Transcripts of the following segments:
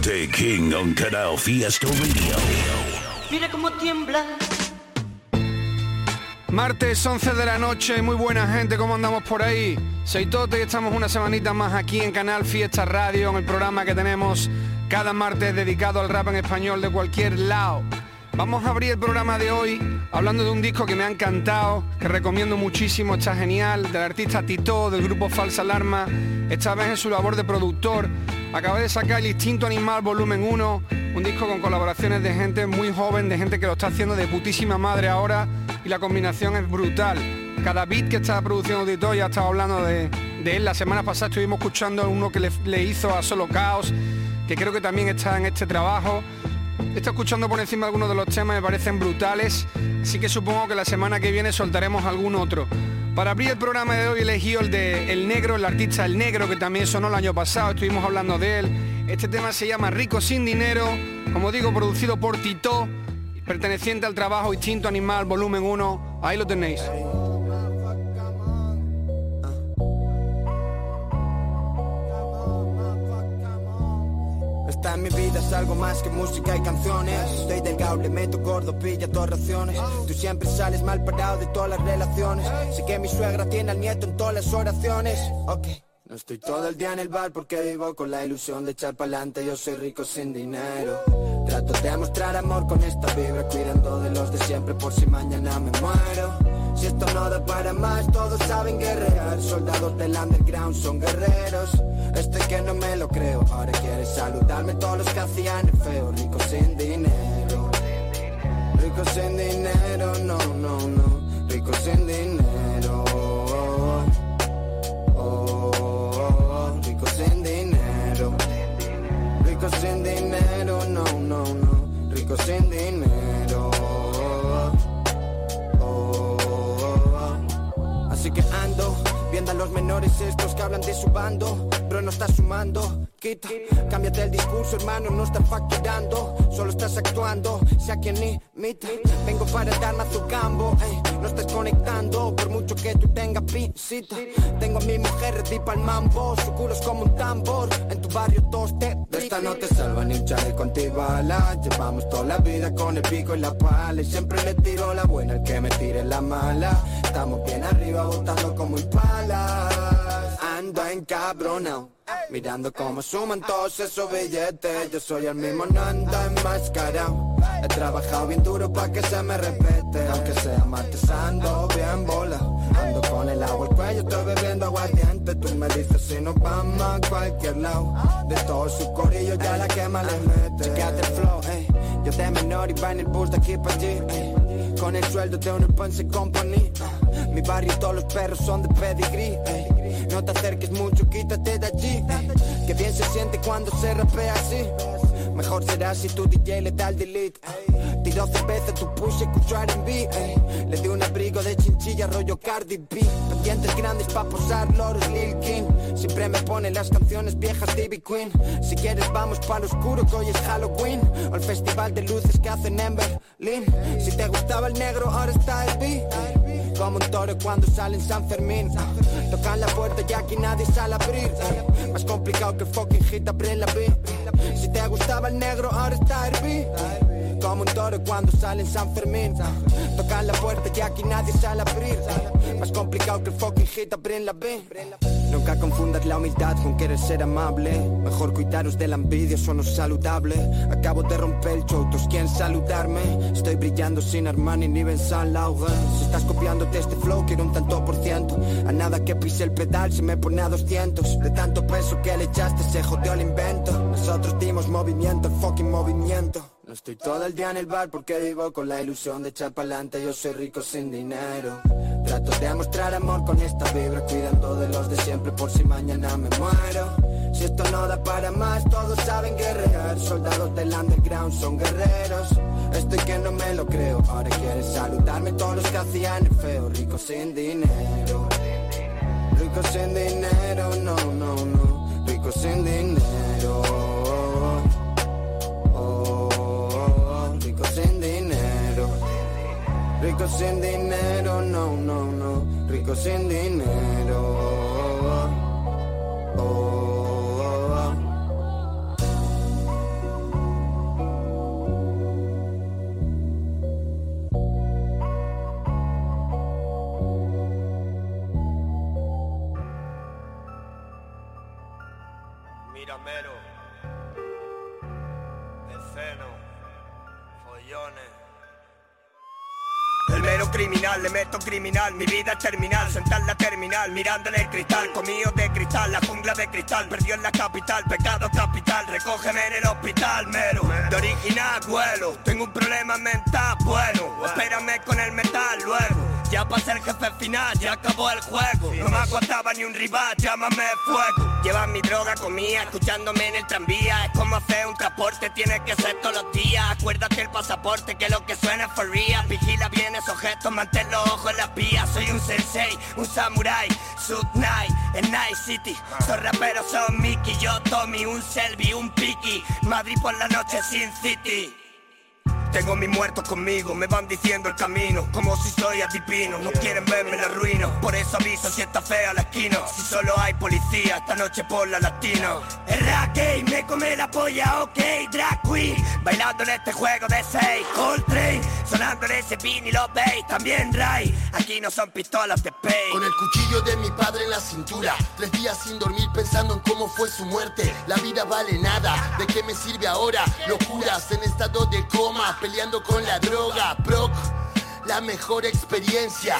Tote King on Canal Fiesta Radio. Mira cómo tiembla. Martes 11 de la noche, muy buena gente, ¿cómo andamos por ahí? Soy Tote y estamos una semanita más aquí en Canal Fiesta Radio, en el programa que tenemos cada martes dedicado al rap en español de cualquier lado. Vamos a abrir el programa de hoy hablando de un disco que me ha encantado, que recomiendo muchísimo, está genial, del artista Tito, del grupo Falsa Alarma, esta vez en su labor de productor. Acaba de sacar El Instinto Animal Volumen 1, un disco con colaboraciones de gente muy joven, de gente que lo está haciendo de putísima madre ahora y la combinación es brutal. Cada beat que está produciendo Tito, ya estaba hablando de, él, la semana pasada estuvimos escuchando uno que le, le hizo a Solo Caos, que creo que también está en este trabajo. Estoy escuchando por encima algunos de los temas, me parecen brutales, así que supongo que la semana que viene soltaremos algún otro. Para abrir el programa de hoy he elegido el de El Negro, el artista El Negro, que también sonó el año pasado, estuvimos hablando de él. Este tema se llama Rico sin Dinero, como digo, producido por Tito, perteneciente al trabajo Instinto Animal, volumen 1, ahí lo tenéis. Esta en mi vida es algo más que música y canciones. Estoy delgado, le meto gordo, pilla dos raciones. Tú siempre sales mal parado de todas las relaciones. Sé que mi suegra tiene al nieto en todas las oraciones. Ok. No estoy todo el día en el bar porque vivo con la ilusión de echar pa'lante. Yo soy rico sin dinero. Trato de mostrar amor con esta vibra, cuidando de los de siempre por si mañana me muero. Si esto no da para más, todos saben guerrear. Soldados del underground son guerreros. Este que no me lo creo, ahora quiere saludarme todos los que hacían el feo. Rico sin dinero. Rico sin dinero, no, no, no. Rico sin dinero. Oh, oh, sin dinero. Rico sin dinero, no, no, no. Rico sin dinero. Oh, Así que ando viendo a los menores estos que hablan de su bando, pero no está sumando. Quita, cámbiate el discurso, hermano, no estás facturando, solo estás actuando, sea quien imita. Vengo para darme a tu campo, no estás conectando, por mucho que tú tengas visita. Tengo a mi mujer ready el mambo, su culo es como un tambor, en tu barrio todos te de esta no te salva ni un chaleco antibala Llevamos toda la vida con el pico y la pala. Y siempre le tiro la buena al que me tire la mala. Estamos bien arriba botando como impalas Ando encabronado Mirando cómo suman todos esos billetes. Yo soy el mismo, no ando enmascarado. He trabajado bien duro pa' que se me respete. Aunque sea martesando bien bola. Ando con el agua al cuello, estoy bebiendo aguardiente. Tú me dices si nos vamos a cualquier lado. De todos sus corillos ya la quema le mete. Chequeate el flow, ey. Yo de menor iba en el bus de aquí pa' allí, ey. Con el sueldo de un Ponce Company ah. Mi barrio todos los perros son de pedigree, ey. No te acerques mucho, quítate de allí ey. Que bien se siente cuando se rapea así. Mejor será si tu DJ le da el delete Tiró cerveza, tu push, escucho R&B ey. Le di un abrigo de chinchilla, rollo Cardi B. Pendientes grandes pa' posar loros Lil King Siempre me pone las canciones viejas TV Queen. Si quieres vamos pa' lo oscuro que hoy es Halloween. O el festival de luces que hacen en Berlín. Si te gustaba el negro, ahora está el B Como un toro cuando sale en San Fermín. Tocan la puerta y aquí nadie sale a abrir. Más complicado que fucking hit abrir la B Si te gustaba el negro, ahora está B como un toro cuando sale en San Fermín. Tocan la puerta y aquí nadie sale a abrir. Más complicado que el fucking hit abrir la B. Nunca confundas la humildad con querer ser amable. Mejor cuidaros de la envidia, eso es saludable. Acabo de romper el show, todos quieren saludarme. Estoy brillando sin Armani ni Ben Saint Laurent. Si estás copiándote este flow, quiero un tanto por ciento. A nada que pise el pedal se me pone a 200 De tanto peso que le echaste se jodió el invento. Nosotros dimos movimiento, fucking movimiento Estoy todo el día en el bar porque vivo con la ilusión de echar pa'lante. Yo soy rico sin dinero. Trato de mostrar amor con esta vibra, cuidando de los de siempre por si mañana me muero. Si esto no da para más, todos saben guerrear. Soldados del underground son guerreros. Estoy que no me lo creo. Ahora quieres saludarme todos los que hacían el feo. Rico sin dinero. Rico sin dinero, no, no, no. Rico sin dinero. Sin dinero, no, no, no. Rico sin dinero. Oh. Miramero, Esceno, criminal, le meto criminal, mi vida es terminal, sentar la terminal, mirando en el cristal, comido de cristal, la jungla de cristal, perdió en la capital, pecado capital, recógeme en el hospital, mero, de original vuelo, tengo un problema mental, bueno, espérame con el metal luego. Ya pasé el jefe final, ya acabó el juego. No me aguantaba ni un rival, llámame fuego. Lleva mi droga comía, escuchándome en el tranvía. Es como hacer un transporte, tiene que ser todos los días. Acuérdate el pasaporte, que lo que suena es for real. Vigila bien esos gestos, mantén los ojos en las vías. Soy un sensei, un samurai, Sud Night, en Night City. Son raperos, son Mickey, yo Tommy, un Selby, un Piki. Madrid por la noche, Sin City. Tengo mis muertos conmigo, me van diciendo el camino, como si soy adivino, no quieren verme en la ruina, por eso aviso si está fea la esquina, si solo hay policía, esta noche por la latina. El me come la polla, ok, drag queen, bailando en este juego de seis, Coltrane, sonando en ese pin y lo veis, también Ray, aquí no son pistolas de pay. Con el cuchillo de mi padre en la cintura, tres días sin dormir pensando en cómo fue su muerte. La vida vale nada, ¿de qué me sirve ahora? Locuras en estado de coma, peleando con la droga. Proc, la mejor experiencia.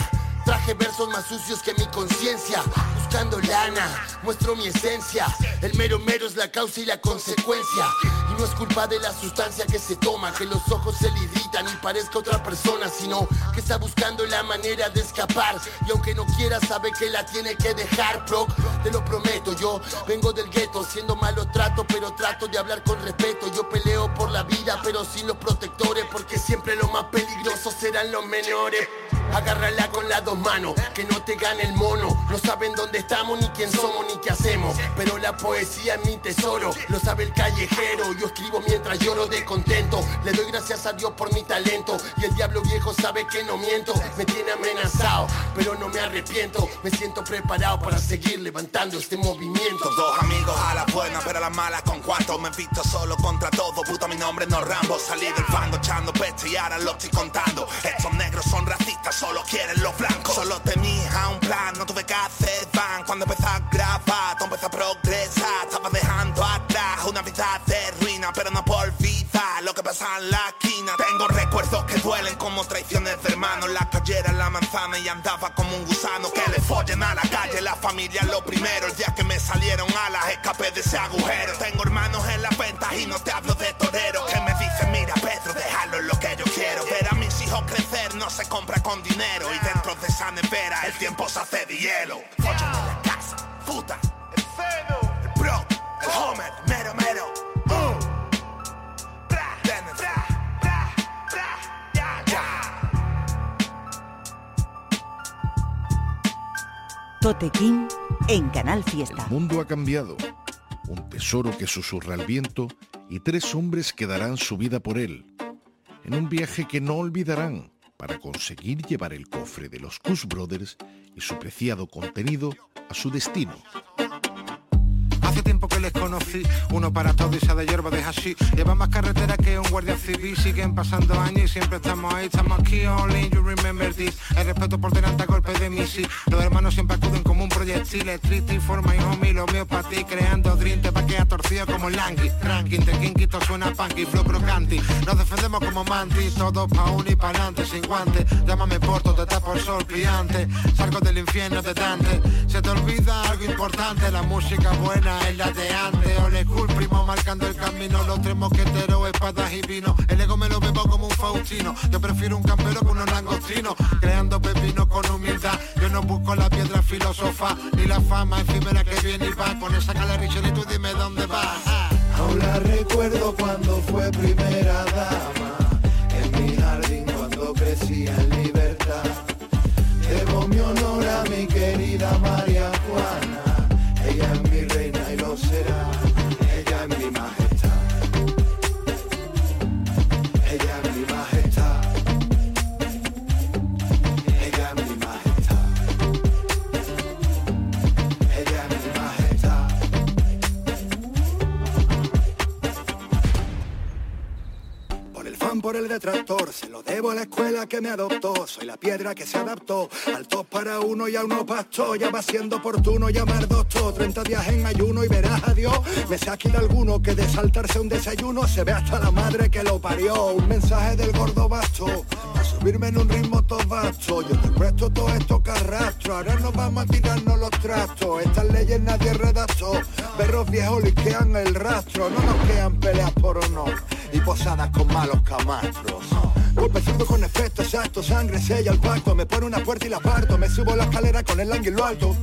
Traje versos más sucios que mi conciencia. Buscando lana, muestro mi esencia. El mero mero es la causa y la consecuencia. Y no es culpa de la sustancia que se toma, que los ojos se le irritan y parezca otra persona, sino que está buscando la manera de escapar. Y aunque no quiera, sabe que la tiene que dejar, proc. Te lo prometo, yo vengo del gueto, siendo malo trato, pero trato de hablar con respeto. Yo peleo por la vida, pero sin los protectores, porque siempre los más peligrosos serán los menores. Agárrala con las dos manos, que no te gane el mono. No saben dónde estamos, ni quién somos, ni qué hacemos. Pero la poesía es mi tesoro, lo sabe el callejero. Yo escribo mientras lloro de contento. Le doy gracias a Dios por mi talento. Y el diablo viejo sabe que no miento. Me tiene amenazado, pero no me arrepiento. Me siento preparado para seguir levantando este movimiento. Dos amigos a la buena, pero a las malas con cuatro. Me he visto solo contra todo, puta, mi nombre no Rambo. Salí del fango echando pecho y ahora lo estoy contando. Estos negros son racistas, solo quieren los blancos. Solo tenía un plan, no tuve que hacer van. Cuando empecé a grabar, todo empezó a progresar. Estaba dejando atrás una vida de ruina, pero no por vida. Lo que pasa en la esquina. Tengo recuerdos que duelen como traiciones de hermanos. La cayera en la manzana y andaba como un gusano. Que le follen a la calle, la familia lo primero. El día que me salieron alas, escapé de ese agujero. Tengo hermanos en las ventas y no te hablo de torero. Que me dicen, mira Pedro, déjalo en lo que yo quiero. Ver a mis hijos crecer no se compra con dinero. Y dentro de esa nevera el tiempo se hace de hielo. Follen en la casa, puta. El seno, el bro, el homer, mero mero. Uh. Bra, Dennis. Bra, bra, bra, ya, ya. Tote King en Canal Fiesta. El mundo ha cambiado. Un tesoro que susurra el viento y tres hombres que darán su vida por él. En un viaje que no olvidarán para conseguir llevar el cofre de los Kush Brothers y su preciado contenido a su destino. Uno para todo y se de hierba de hashish. Lleva más carretera que un guardia civil, siguen pasando años y siempre estamos ahí, estamos aquí, only you remember this. El respeto por delante a golpe de misil. Los hermanos siempre acuden como un proyectil, street y forma y homie, lo mío para ti, creando dream, te pa' que torcido como langui. Tranqui, entre quinquito suena punky, flow crocanti. Nos defendemos como mantis, todos pa' uno y pa' adelante, sin guantes. Llámame porto, te tapo el sol brillante. Salgo del infierno de Dante. Se te olvida algo importante, la música buena es la de antes. Ole cool, primo marcando el camino. Los tres mosqueteros, espadas y vino. El ego me lo bebo como un faustino. Yo prefiero un campero con unos langostinos. Creando pepinos con humildad. Yo no busco la piedra filósofa ni la fama efímera que viene y va. Con esa cala y tú dime dónde vas. Aún la recuerdo cuando fue primera dama. En mi jardín cuando crecía en libertad. Debo mi honor a mi querida María Juana. Será. Por el detractor, se lo debo a la escuela que me adoptó. Soy la piedra que se adaptó al top para uno y a uno pastó. Ya va siendo oportuno llamar doctor. 30 días en ayuno y verás a Dios. Me aquí de alguno que de saltarse un desayuno se ve hasta la madre que lo parió. Un mensaje del gordo basto. A subirme en un ritmo todo vasto. Yo te presto todo esto que arrastro. Ahora nos vamos a tirarnos los trastos. Estas leyes nadie redactó. Perros viejos liquean el rastro. No nos quedan peleas por honor y posadas con malos camastros. Golpe con efecto exacto, sangre sella el pacto, me pone una puerta y la parto, me subo la escalera con el ángulo alto.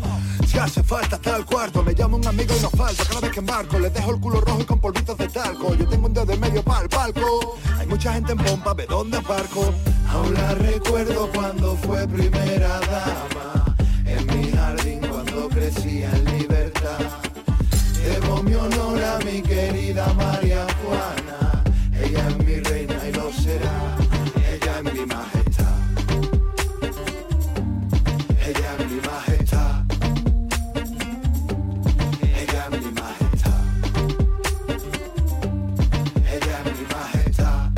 Si hace falta hasta el cuarto, me llama un amigo y no falta, cada vez que embarco, les dejo el culo rojo y con polvitos de talco. Yo tengo un dedo de medio para el palco, hay mucha gente en pompa, ve dónde aparco. Aún la recuerdo cuando fue primera dama, en mi jardín cuando crecía en libertad. Debo mi honor a mi querida María Juana. Ella es mi reina Ella es mi majestad. Ella es mi majestad. Ella es mi majestad. Ella es mi majestad.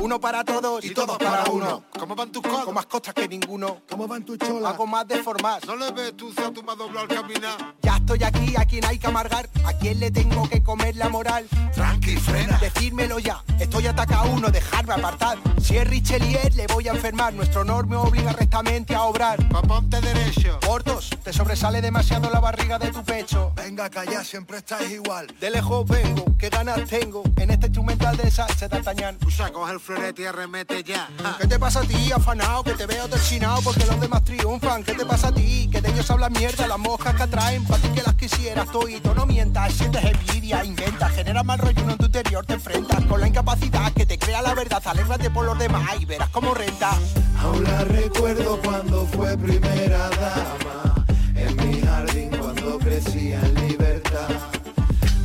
Uno para todos y, todos para uno. ¿Cómo van tus cosas? Con más costas que ninguno. ¿Cómo van tus cholas? Hago más de formas. No le ves tú, tú me has doblado al caminar. Ya estoy aquí, a quien hay que amargar. ¿A quién le tengo que comer la moral? Tranqui, frena. Decírmelo ya, estoy ataca a uno, dejarme apartar. Si es Richelieu, le voy a enfermar. Nuestro honor me obliga rectamente a obrar. Pa' ponte derecho. Gordos, te sobresale demasiado la barriga de tu pecho. Venga, calla, siempre estás igual. De lejos vengo, qué ganas tengo. En este instrumental de salsa d'Artagnan. Usa, coge el florete y arremete ya. ¿Qué te pasa a ti, afanado? Que te veo deschinado porque los demás triunfan. ¿Qué te pasa a ti? Que de ellos hablan mierda, las moscas que atraen. Pa' ti que las quisieras, toito, no mientas. Sientes envidia, inventa, genera mal rollo en tu interior. Te enfrentas con la incapacidad que te crea la verdad. Alégrate por los demás y verás cómo renta. Aún la recuerdo cuando fue primera dama. En mi jardín cuando crecía en libertad.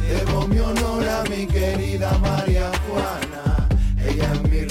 Debo mi honor a mi querida María Juana. Ella es mi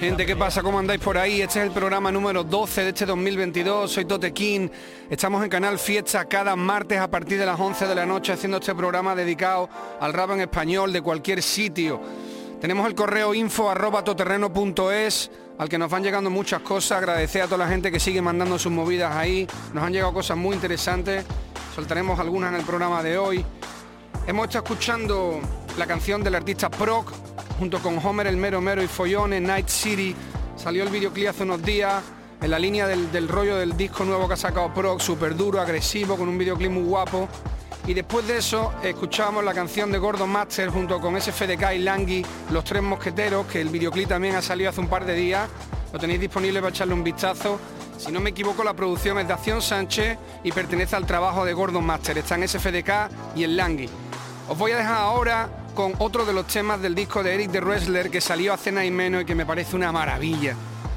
Gente, ¿qué pasa? ¿Cómo andáis por ahí? Este es el programa número 12 de este 2022. Soy Tote King. Estamos en Canal Fiesta cada martes a partir de las 11 de la noche haciendo este programa dedicado al rap en español de cualquier sitio. Tenemos el correo info arroba toterreno.es al que nos van llegando muchas cosas. Agradecer a toda la gente que sigue mandando sus movidas ahí. Nos han llegado cosas muy interesantes. Soltaremos algunas en el programa de hoy. Hemos estado escuchando la canción del artista Proc junto con Homer el Mero Mero y Follone, Night City. Salió el videoclip hace unos días en la línea del, del rollo del disco nuevo que ha sacado Proc, súper duro, agresivo, con un videoclip muy guapo. Y después de eso escuchamos la canción de Gordon Master junto con SFDK y Langui, Los Tres Mosqueteros, que el videoclip también ha salido hace un par de días. Lo tenéis disponible para echarle un vistazo. Si no me equivoco, la producción es de Acción Sánchez y pertenece al trabajo de Gordon Master. Está en SFDK y en Langui. Os voy a dejar ahora con otro de los temas del disco de Eric de Wrestler que salió hace nada y menos y que me parece una maravilla.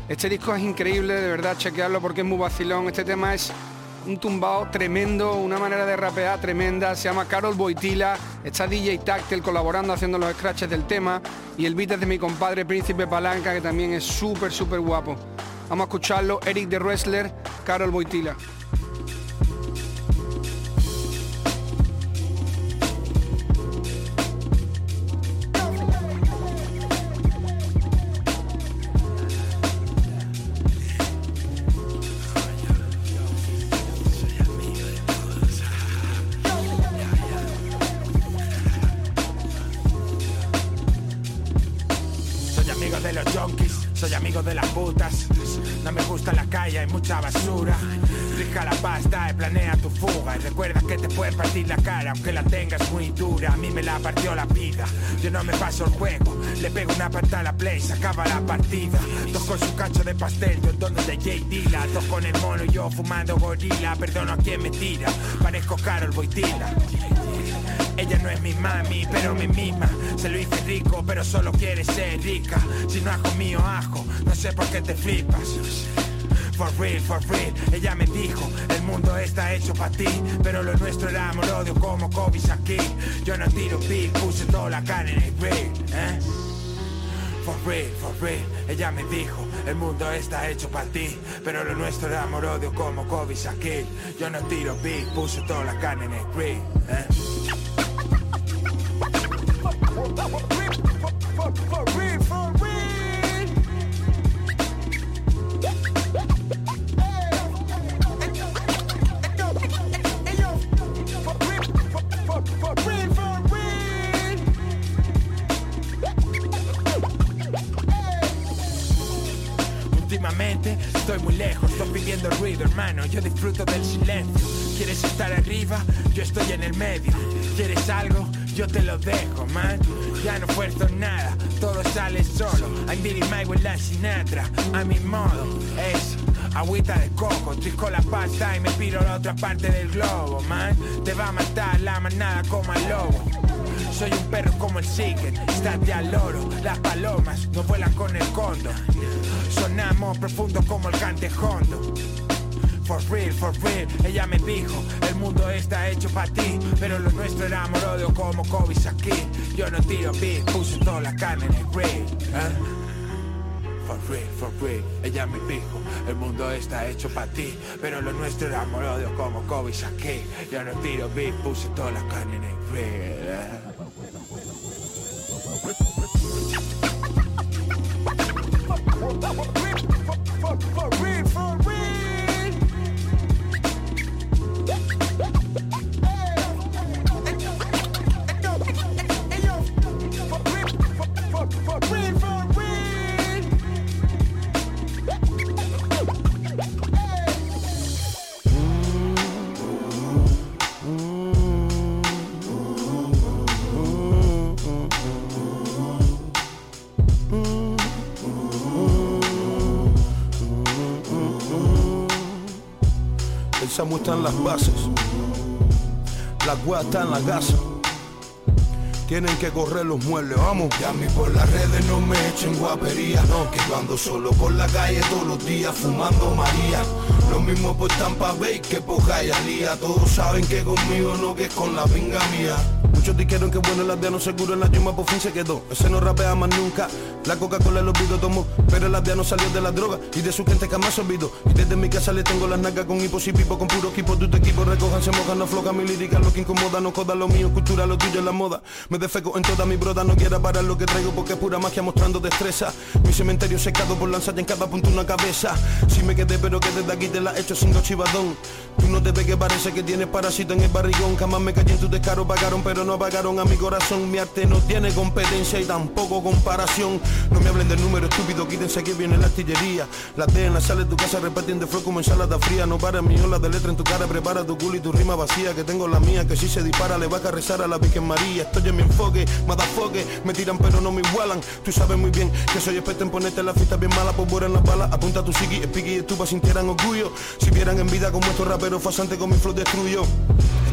Este disco es increíble, de verdad, chequearlo porque es muy vacilón. Este tema es un tumbao tremendo, una manera de rapear tremenda. Se llama Carol Boitila, está DJ Tactel colaborando haciendo los scratches del tema y el beat es de mi compadre Príncipe Palanca que también es súper, súper guapo. Vamos a escucharlo, Eric de Wrestler, Carol Boitila. De las putas. No me gusta la calle, hay mucha basura. Rija la pasta y planea tu fuga. Y recuerda que te puede partir la cara, aunque la tengas muy dura. A mí me la partió la vida. Yo no me paso el juego. Le pego una pata a la play, se acaba la partida. Dos con su cacho de pastel, yo tono de J. Dilla. Dos con el mono, yo fumando gorila. Perdono a quien me tira. Parezco Carol Boitila. Ella no es mi mami, pero mi misma. Se lo hice rico, pero solo quiere ser rica. Si no ajo mío, ajo, no sé por qué te flipas. For real, for real, ella me dijo, el mundo está hecho para ti, pero lo nuestro era amor odio como Kobe aquí. Yo no tiro beat, puse toda la carne en el grill, ¿eh? For real, for real, ella me dijo, el mundo está hecho para ti, pero lo nuestro era amor odio como Kobe aquí. Yo no tiro beat, puse toda la carne en el grill, ¿eh? Yo disfruto del silencio. ¿Quieres estar arriba? Yo estoy en el medio. ¿Quieres algo? Yo te lo dejo, man. Ya no fuerzo nada, todo sale solo. I'm Billy with la Sinatra, a mi modo. Es agüita de coco, trisco la pasta y me piro a la otra parte del globo, man. Te va a matar la manada como al lobo. Soy un perro como el Seeker, estate al loro. Las palomas no vuelan con el cóndor. Sonamos profundo como el cantejondo. For real, for real, ella me dijo, el mundo está hecho para ti, pero lo nuestro era amor odio como Kobe aquí. Yo no tiro beat, puse toda la carne en el grill. ¿eh? For real, for real, ella me dijo, el mundo está hecho para ti, pero lo nuestro era amor odio como Kobe aquí. Yo no tiro beat, puse toda la carne en el grill. ¿eh? Las bases. La guá está en la casa. Tienen que correr los muebles, vamos. Y a mí por las redes no me echen guapería. No, que yo ando solo por la calle todos los días fumando María. Lo mismo por Tampa Bay que por Hialeah. Todos saben que conmigo no, que es con la pinga mía. Muchos dijeron que bueno el aldeano seguro en la yuma por fin se quedó. Ese no rapea más nunca. La Coca-Cola lo olvido tomó. Pero el aldeano salió de la droga y de su gente jamás olvido. Y desde mi casa le tengo las nalgas con hipos y pipo con puro equipo. Tu equipo recojan, se mojan, no floca mi lírica, lo que incomoda, no coda lo mío, cultura, lo tuyo la moda. Me defeco en toda mi broda, no quiera parar lo que traigo porque es pura magia mostrando destreza. Mi cementerio secado por lanzar en cada punto una cabeza. Si me quedé, pero que desde aquí te la echo sin chivadón. Tú no te ves que parece que tienes parásito en el barrigón. Jamás me callé en tu descaro, pagaron, pero no apagaron a mi corazón. Mi arte no tiene competencia y tampoco comparación. No me hablen del número estúpido, quítense que viene la artillería. La T en la sala de tu casa repartiendo flow como ensalada fría. No para mi ola de letra en tu cara, prepara tu culo y tu rima vacía. Que tengo la mía, que si se dispara le va a rezar a la Virgen María. Estoy en mi enfoque, madafoque, me tiran pero no me igualan. Tú sabes muy bien que soy experto en ponerte la fiesta bien mala, pues en las balas. Apunta tu psiqui, piqui y estupa sintieran orgullo. Si vieran en vida como estos raperos fasantes con mi flow destruyo.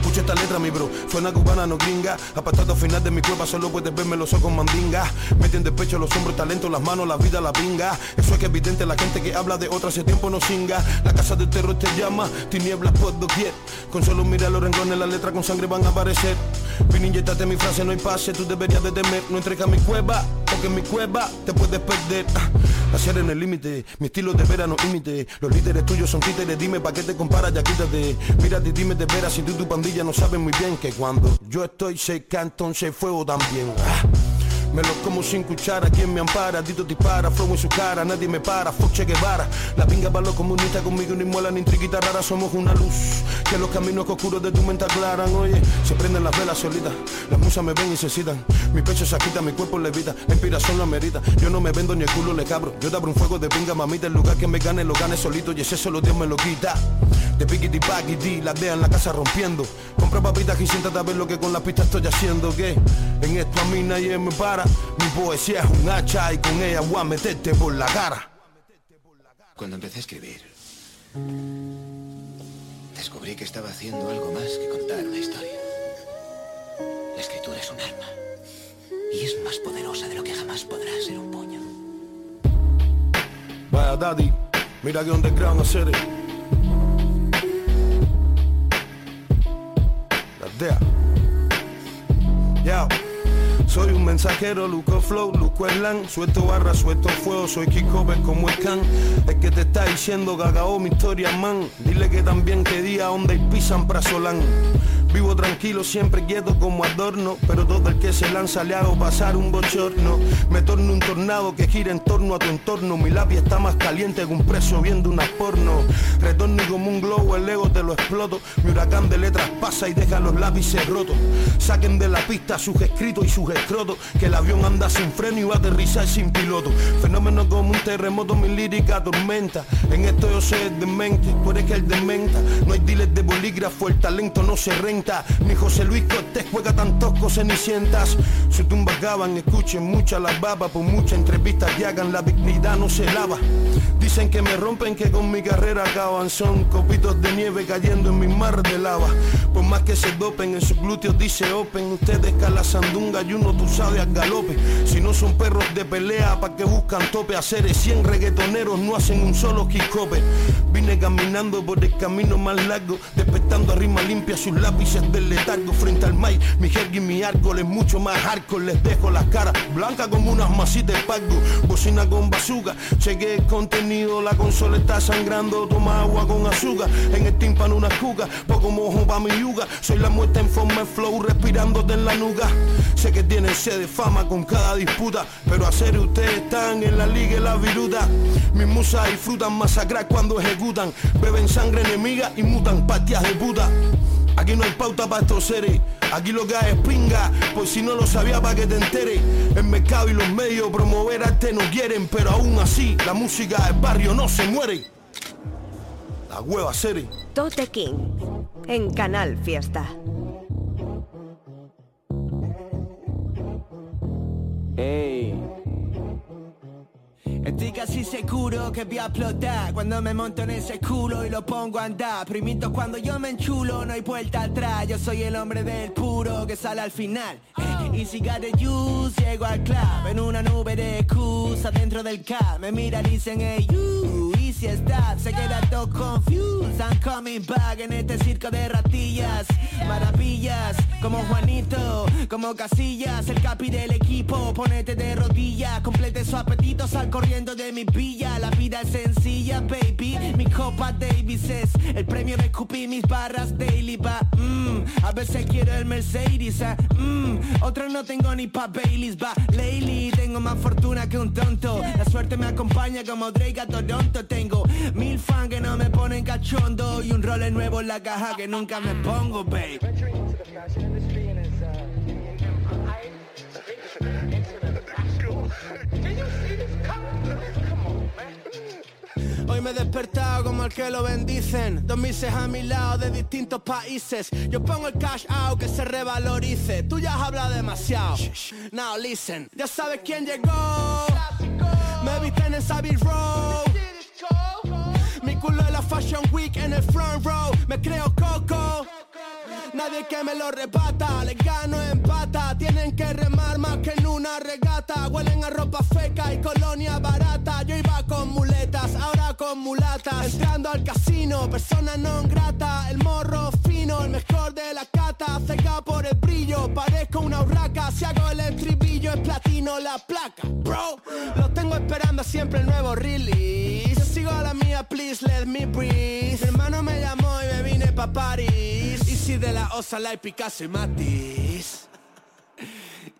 Escucha esta letra, mi bro, suena cubana, no gringa. Apartado final de mi cueva, solo puedes verme los ojos mandinga. Meten de pecho los hombros, talento, las manos, la vida, la pinga. Eso es que evidente, la gente que habla de otra hace tiempo no singa. La casa del terror te llama, tinieblas por doquier. Con solo mirar los rencones, las letras con sangre van a aparecer. Vine inyectate mi frase, no hay pase, tú deberías de temer. No entrega mi cueva, porque en mi cueva te puedes perder. Ah, Hacer en el límite, mi estilo de vera no imite. Los líderes tuyos son títeres, dime pa' qué te comparas, ya quítate. Mírate y dime de veras si tú tu pandilla no saben muy bien que cuando yo estoy seca, entonces fuego también. Ah. Me lo como sin cuchara, quien me ampara, Tito dispara, flow en su cara, nadie me para, fuck Che Guevara. La pinga para los comunistas conmigo, ni muela ni intriguita rara, somos una luz. Que los caminos oscuros de tu mente aclaran, oye, se prenden las velas solitas, las musas me ven y se citan. Mi pecho se quita, mi cuerpo levita, la inspiración la merita. Yo no me vendo ni el culo le cabro, yo te abro un fuego de pinga, mamita, el lugar que me gane, lo gane solito, y ese solo Dios me lo quita. De piquiti paquiti, la dea en la casa rompiendo. Compra papitas y siéntate a ver lo que con la pista estoy haciendo, que en esto a mí nadie me para. Mi poesía es un hacha y con ella voy a meterte por la cara. Cuando empecé a escribir, descubrí que estaba haciendo algo más que contar una historia. La escritura es un arma y es más poderosa de lo que jamás podrá ser un puño. Vaya daddy, mira que underground hacer La dea. Ya. Soy un mensajero, Luco Flow, Luco Erlan Suelto barra, suelto fuego, soy Kikover como Scan Es que te está diciendo cagao mi historia, man. Dile que también que día y pisan para Solán Vivo tranquilo, siempre quieto como adorno Pero todo el que se lanza le hago pasar un bochorno. Me torno un tornado que gira en torno a tu entorno. Mi lápiz está más caliente que un preso viendo una porno. Retorno y como un globo el ego te lo exploto. Mi huracán de letras pasa y deja los lápices rotos. Saquen de la pista sus escritos y sus escrotos Que el avión anda sin freno y va a aterrizar sin piloto. Fenómeno como un terremoto, mi lírica tormenta. En esto yo soy el demente, tú eres que el dementa No hay dealers de bolígrafo, el talento no se renta ni José Luis Cortés juega tantos cenicientas Su tumba acaban, escuchen mucha la baba Por muchas entrevistas que hagan la dignidad no se lava Dicen que me rompen, que con mi carrera acaban. Son copitos de nieve cayendo en mi mar de lava. Por más que se dopen, en sus glúteos dice open. Ustedes cala sandunga y uno tú sabes al galope. Si no son perros de pelea, pa' que buscan tope Hacer 100 reggaetoneros no hacen un solo quicope Vine caminando por el camino más largo Despertando a rima limpia sus lápices del letargo. Frente al maíz Mi jerga y mi arco es mucho más hardcore. Les dejo las caras blancas como unas masitas de pago. Bocina con bazooka, cheque el contenido La consola está sangrando, toma agua con azúcar En el tímpano una cuca, poco mojo pa' mi yuga Soy la muerte en forma de flow, respirándote en la nuca. Sé que tienen sed de fama con cada disputa Pero a serio ustedes están en la liga y la viruta. Mis musas disfrutan masacrar cuando ejecutan Beben sangre enemiga y mutan patias de puta Aquí no hay pauta para estos seres, aquí lo que hay es pinga, pues si no lo sabía para que te entere. El mercado y los medios promover arte no quieren, pero aún así la música del barrio no se muere. La hueva serie. Tote King, en Canal Fiesta. Ey. Estoy casi seguro que voy a explotar Cuando me monto en ese culo y lo pongo a andar. Primito cuando yo me enchulo no hay vuelta atrás. Yo soy el hombre del puro que sale al final. Y si got the juice llego al club. En una nube de excusa dentro del cab Me miran y dicen hey you Easy stop Se queda todo confused. I'm coming back en este circo de ratillas. Maravillas como Juanito Como Casillas. El capi del equipo Ponete de rodillas. Complete su apetito Sal corriendo de mi villa. La vida es sencilla baby. Mi copa Davis es El premio. De mis barras daily va mm, A veces quiero el Mercedes ah, mm, Otros no tengo ni pa' Baileys va Lately tengo más fortuna que un tonto. La suerte me acompaña como Drake a Toronto. Tengo mil fans que no me ponen cachondo Y un role nuevo en la caja que nunca me pongo babe. Hoy me he despertado como el que lo bendicen. Dos mises a mi lado de distintos países. Yo pongo el cash out que se revalorice. Tú ya has hablado demasiado. Now listen Ya sabes quién llegó. Me visten en Savvy Row Mi culo en la Fashion Week en el front row. Me creo coco. Nadie que me lo rebata, le gano en pata. Tienen que remar más que en una regata. Huelen a ropa feca y colonia barata. Yo iba con muletas, ahora con mulatas. Entrando al casino, persona non grata. El morro fino, el mejor de la cata. El brillo, parezco una urraca. Si hago el estribillo es platino la placa. Bro, lo tengo esperando siempre el nuevo release. Yo sigo a la mía, please let me breathe. Mi hermano me llamó y me vine pa' París. Y si de la osa la y Picasso y Matisse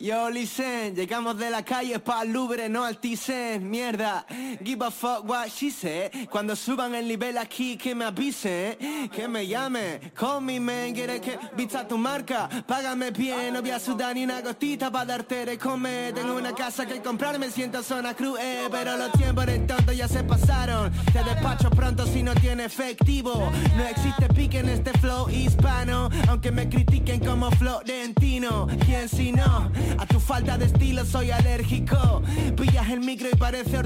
Yo listen, llegamos de la calle pa' Louvre, no al Thyssen, mierda. Give a fuck what she said. Cuando suban el nivel aquí, que me avisen, que me llame. Call me man, quiere que vista tu marca. Págame bien, no voy a sudar ni una gotita pa' darte de comer. Tengo una casa que comprar, me siento zona cruz, eh, pero los tiempos de tonto ya se pasaron. Te despacho pronto si no tiene efectivo. No existe pique en este flow hispano, aunque me critiquen como florentino. ¿Quién si no? A tu falta de estilo soy alérgico. Pillas el micro y parece.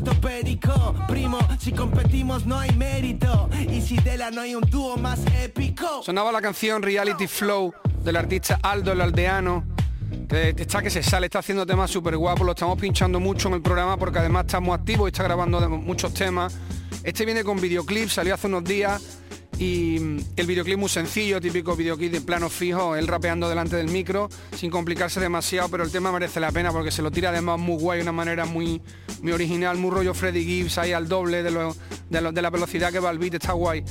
Primo, si competimos no hay mérito. Y si no hay un dúo más épico. Sonaba la canción Reality Flow del artista Aldo el Aldeano. Que está que se sale, está haciendo temas súper guapos, lo estamos pinchando mucho en el programa porque además estamos activos y está grabando muchos temas. Este viene con videoclip, salió hace unos días y mm, el videoclip muy sencillo, típico videoclip de plano fijo, él rapeando delante del micro, sin complicarse demasiado, pero el tema merece la pena porque se lo tira además muy guay, de una manera muy, muy original, muy rollo Freddy Gibbs, ahí al doble de, lo- de la velocidad que va el beat, está guay.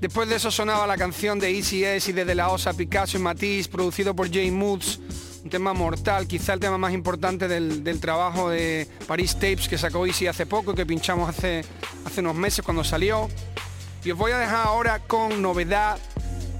Después de eso sonaba la canción de Easy S y de De La Osa, Picasso y Matisse, producido por Jay Moods, un tema mortal, quizá el tema más importante del, trabajo de Paris Tapes que sacó Easy hace poco, que pinchamos hace, hace unos meses cuando salió. Y os voy a dejar ahora con novedad,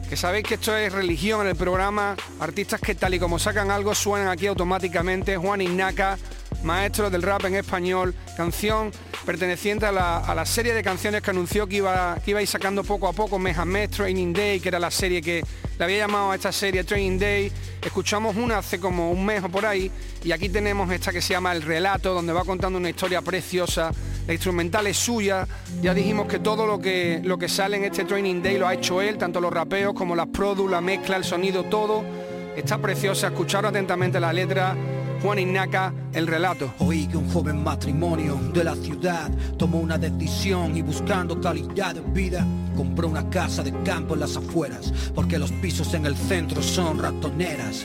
que sabéis que esto es religión en el programa, artistas que tal y como sacan algo suenan aquí automáticamente, Juan Ignaca, maestro del rap en español, canción perteneciente a la, a la serie de canciones que anunció que iba, que iba a ir sacando poco a poco mes a Training Day, que era la serie que le había llamado a esta serie Training Day. Escuchamos una hace como un mes o por ahí y aquí tenemos esta que se llama El Relato, donde va contando una historia preciosa. La instrumental es suya. Ya dijimos que todo lo que, lo que sale en este Training Day lo ha hecho él, tanto los rapeos como las produ, la mezcla, el sonido, todo. Está preciosa. Escuchar atentamente la letra. Juan Ignaca, el relato. Oí que un joven matrimonio de la ciudad tomó una decisión y buscando calidad de vida compró una casa de campo en las afueras porque los pisos en el centro son ratoneras.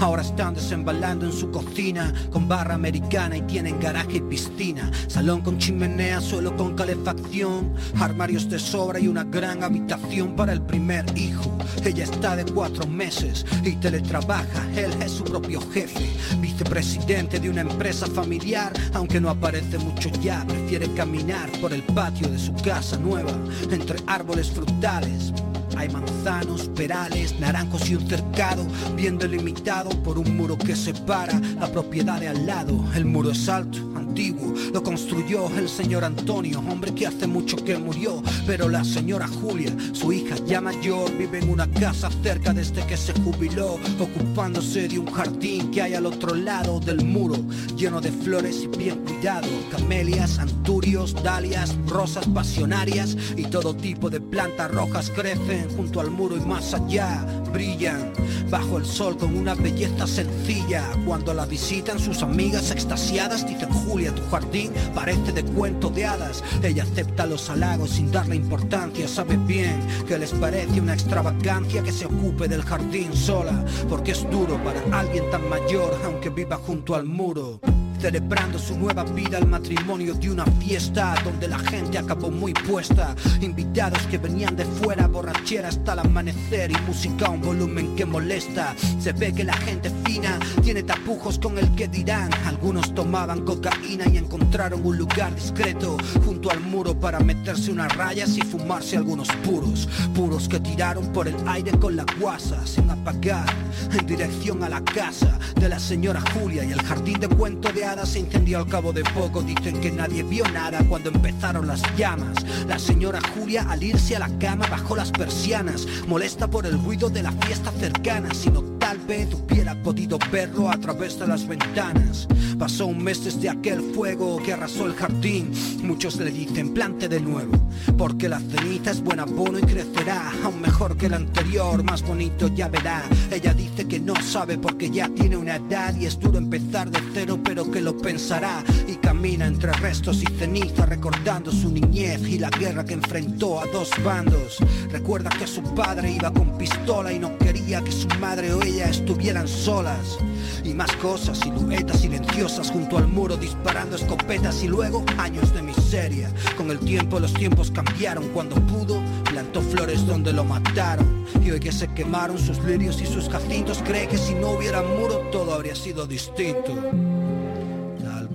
Ahora están desembalando en su cocina con barra americana y tienen garaje y piscina, salón con chimenea, suelo con calefacción, armarios de sobra y una gran habitación para el primer hijo. Ella está de cuatro meses y teletrabaja, él es su propio jefe, vicepresidente de una empresa familiar, aunque no aparece mucho ya, prefiere caminar por el patio de su casa nueva, entre árboles frutales. Hay manzanos, perales, naranjos y un cercado bien delimitado por un muro que separa la propiedad de al lado. El muro es alto, antiguo, lo construyó el señor Antonio, hombre que hace mucho que murió. Pero la señora Julia, su hija ya mayor, vive en una casa cerca desde que se jubiló, ocupándose de un jardín que hay al otro lado del muro, lleno de flores y bien cuidado, camelias, anturios, dalias, rosas pasionarias y todo tipo de plantas rojas crecen junto al muro y más allá brillan bajo el sol con una belleza sencilla. Cuando la visitan sus amigas extasiadas dicen Julia, tu jardín parece de cuento de hadas. Ella acepta los halagos sin darle importancia, sabe bien que les parece una extravagancia que se ocupe del jardín sola, porque es duro para alguien tan mayor aunque viva junto al muro. Celebrando su nueva vida, el matrimonio de una fiesta donde la gente acabó muy puesta. Invitados que venían de fuera, borrachera hasta el amanecer y música a un volumen que molesta. Se ve que la gente fina tiene tapujos con el que dirán. Algunos tomaban cocaína y encontraron un lugar discreto junto al muro para meterse unas rayas y fumarse algunos puros. Puros que tiraron por el aire con la guasa sin apagar en dirección a la casa de la señora Julia y el jardín de cuento de se incendió al cabo de poco. Dicen que nadie vio nada cuando empezaron las llamas. La señora Julia al irse a la cama bajó las persianas, molesta por el ruido de la fiesta cercana, sino tal vez hubiera podido verlo a través de las ventanas. Pasó un mes desde aquel fuego que arrasó el jardín. Muchos le dicen plante de nuevo, porque la ceniza es buen abono y crecerá aún mejor que el anterior, más bonito ya verá. Ella dice que no sabe porque ya tiene una edad y es duro empezar de cero, pero que lo pensará y camina entre restos y ceniza recordando su niñez y la guerra que enfrentó a dos bandos. Recuerda que su padre iba con pistola y no quería que su madre o ella estuvieran solas. Y más cosas, siluetas silenciosas junto al muro disparando escopetas y luego años de miseria. Con el tiempo los tiempos cambiaron cuando pudo, plantó flores donde lo mataron. Y hoy que se quemaron sus lirios y sus jacintos, cree que si no hubiera muro todo habría sido distinto.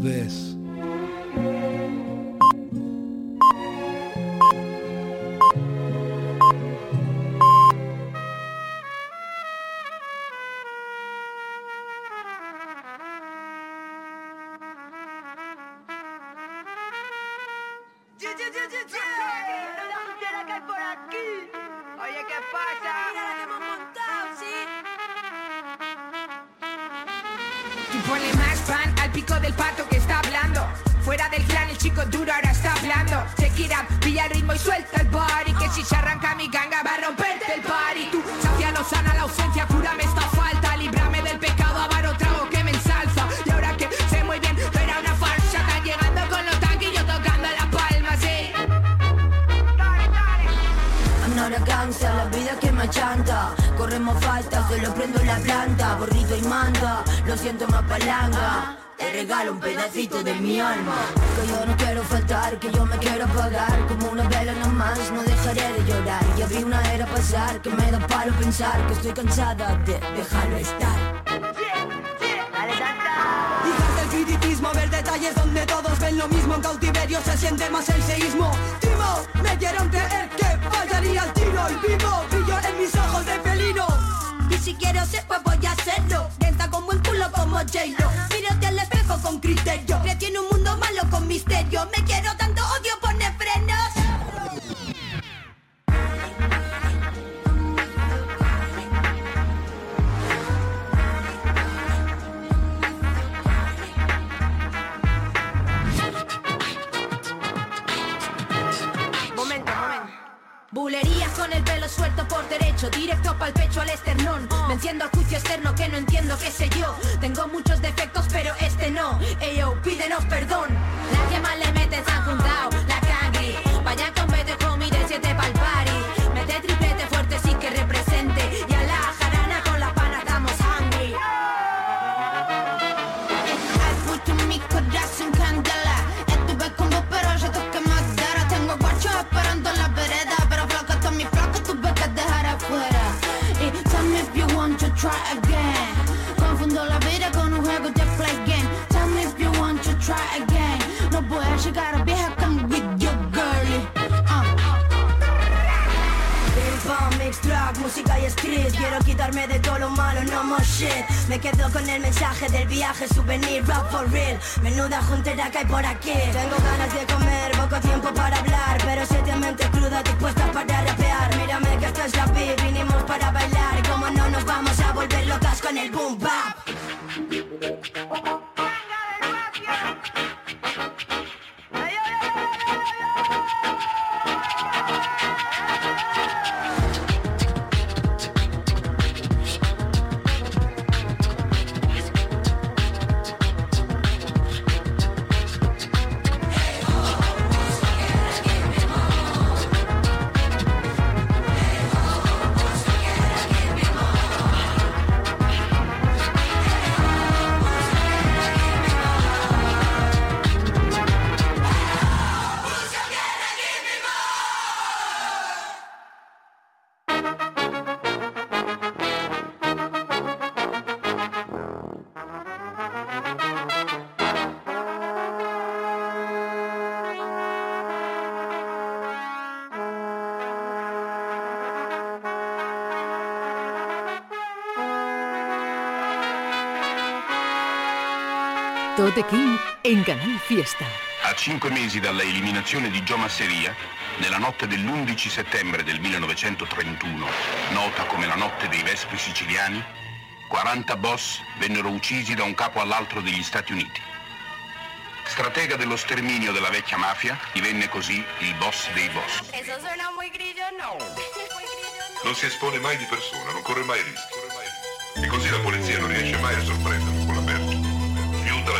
Tal vez. Oye, ¿qué pasa? Mira la que hemos montado, sí. Tú ponle más pan al pico del pato. Fuera del clan el chico duro ahora está hablando. Check it out, pilla el ritmo y suelta el body. Que si se arranca mi ganga va a romperte el party. Tú, no sana la ausencia, cúrame esta falta. Líbrame del pecado, avaro trago que me ensalza. Y ahora que sé muy bien, era una farsa. Están llegando con los tanques y yo tocando la palma, sí. I'm not a gangsta, la vida que me achanta Corremos falta, solo prendo la planta Borrito y manda, lo siento más palanca Regalo un pedacito de mi alma. Que yo no quiero faltar, que yo me quiero apagar Como una vela nomás, no dejaré de llorar Ya vi una era pasar, que me da palo pensar Que estoy cansada de dejarlo estar. Hijas del criticismo, ver detalles donde todos ven lo mismo. En cautiverio se siente más el seísmo. Timo, me dieron creer que fallaría el tiro Y vivo, brillo en mis ojos de felino. Y si quiero ser, criterio en un mundo malo con misterio. Me quiero tanto, odio pone frenos. Momento, suelto por derecho, directo pa'l pecho al esternón. Venciendo al juicio externo que no entiendo qué sé yo. Tengo muchos defectos, pero este no. Eyo, pídenos perdón. Menuda juntera que hay por aquí. Tengo ganas de comer, poco tiempo para hablar Tote King en Canal Fiesta. A cinque mesi dalla eliminazione di Joe Masseria, nella notte dell'11 settembre del 1931, nota come la notte dei Vespi siciliani, 40 boss vennero uccisi da un capo all'altro degli Stati Uniti. Stratega dello sterminio della vecchia mafia, divenne così il boss dei boss. Non si espone mai di persona, non corre mai rischi. E così la polizia non riesce mai a sorprenderlo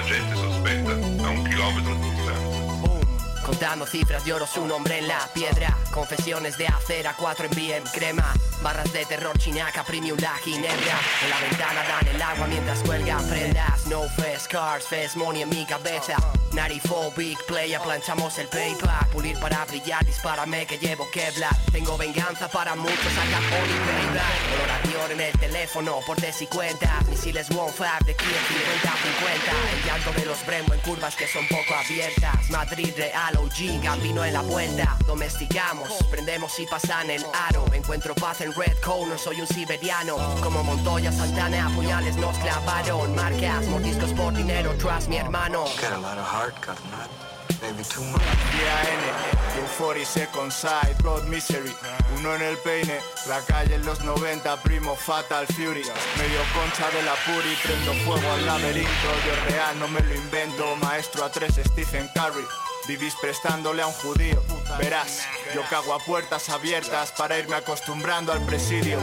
gente sospetta a un chilometro di distanza. Contando cifras de oro, su nombre en la piedra. Confesiones de acera, cuatro en BM crema. Barras de terror chinaca, premium la ginebra En la ventana dan el agua mientras cuelgan prendas No face, cars, face, money en mi cabeza 94 big player, planchamos el paper. Pulir para brillar, dispárame que llevo Kevlar. Tengo venganza para muchos, acá only payback. Olor en el teléfono, por y cuentas Misiles one de 15, 50, 50 El llanto de los Brembo en curvas que son poco abiertas. Madrid Real OG, Gambino en la vuelta. Domesticamos, prendemos y pasan el aro. Encuentro paz en Red no soy un siberiano. Como Montoya, Santana, puñales nos clavaron. Marcas, mordiscos por dinero, trust mi hermano Maybe too much. N, 40 Second Side, Misery. Uno en el peine, la calle en los 90, primo Fatal Fury. Medio concha de la Puri, prendo fuego al laberinto. Yo real, no me lo invento. Maestro a tres, Stephen Curry. Vivís prestándole a un judío. Verás, yo cago a puertas abiertas para irme acostumbrando al presidio.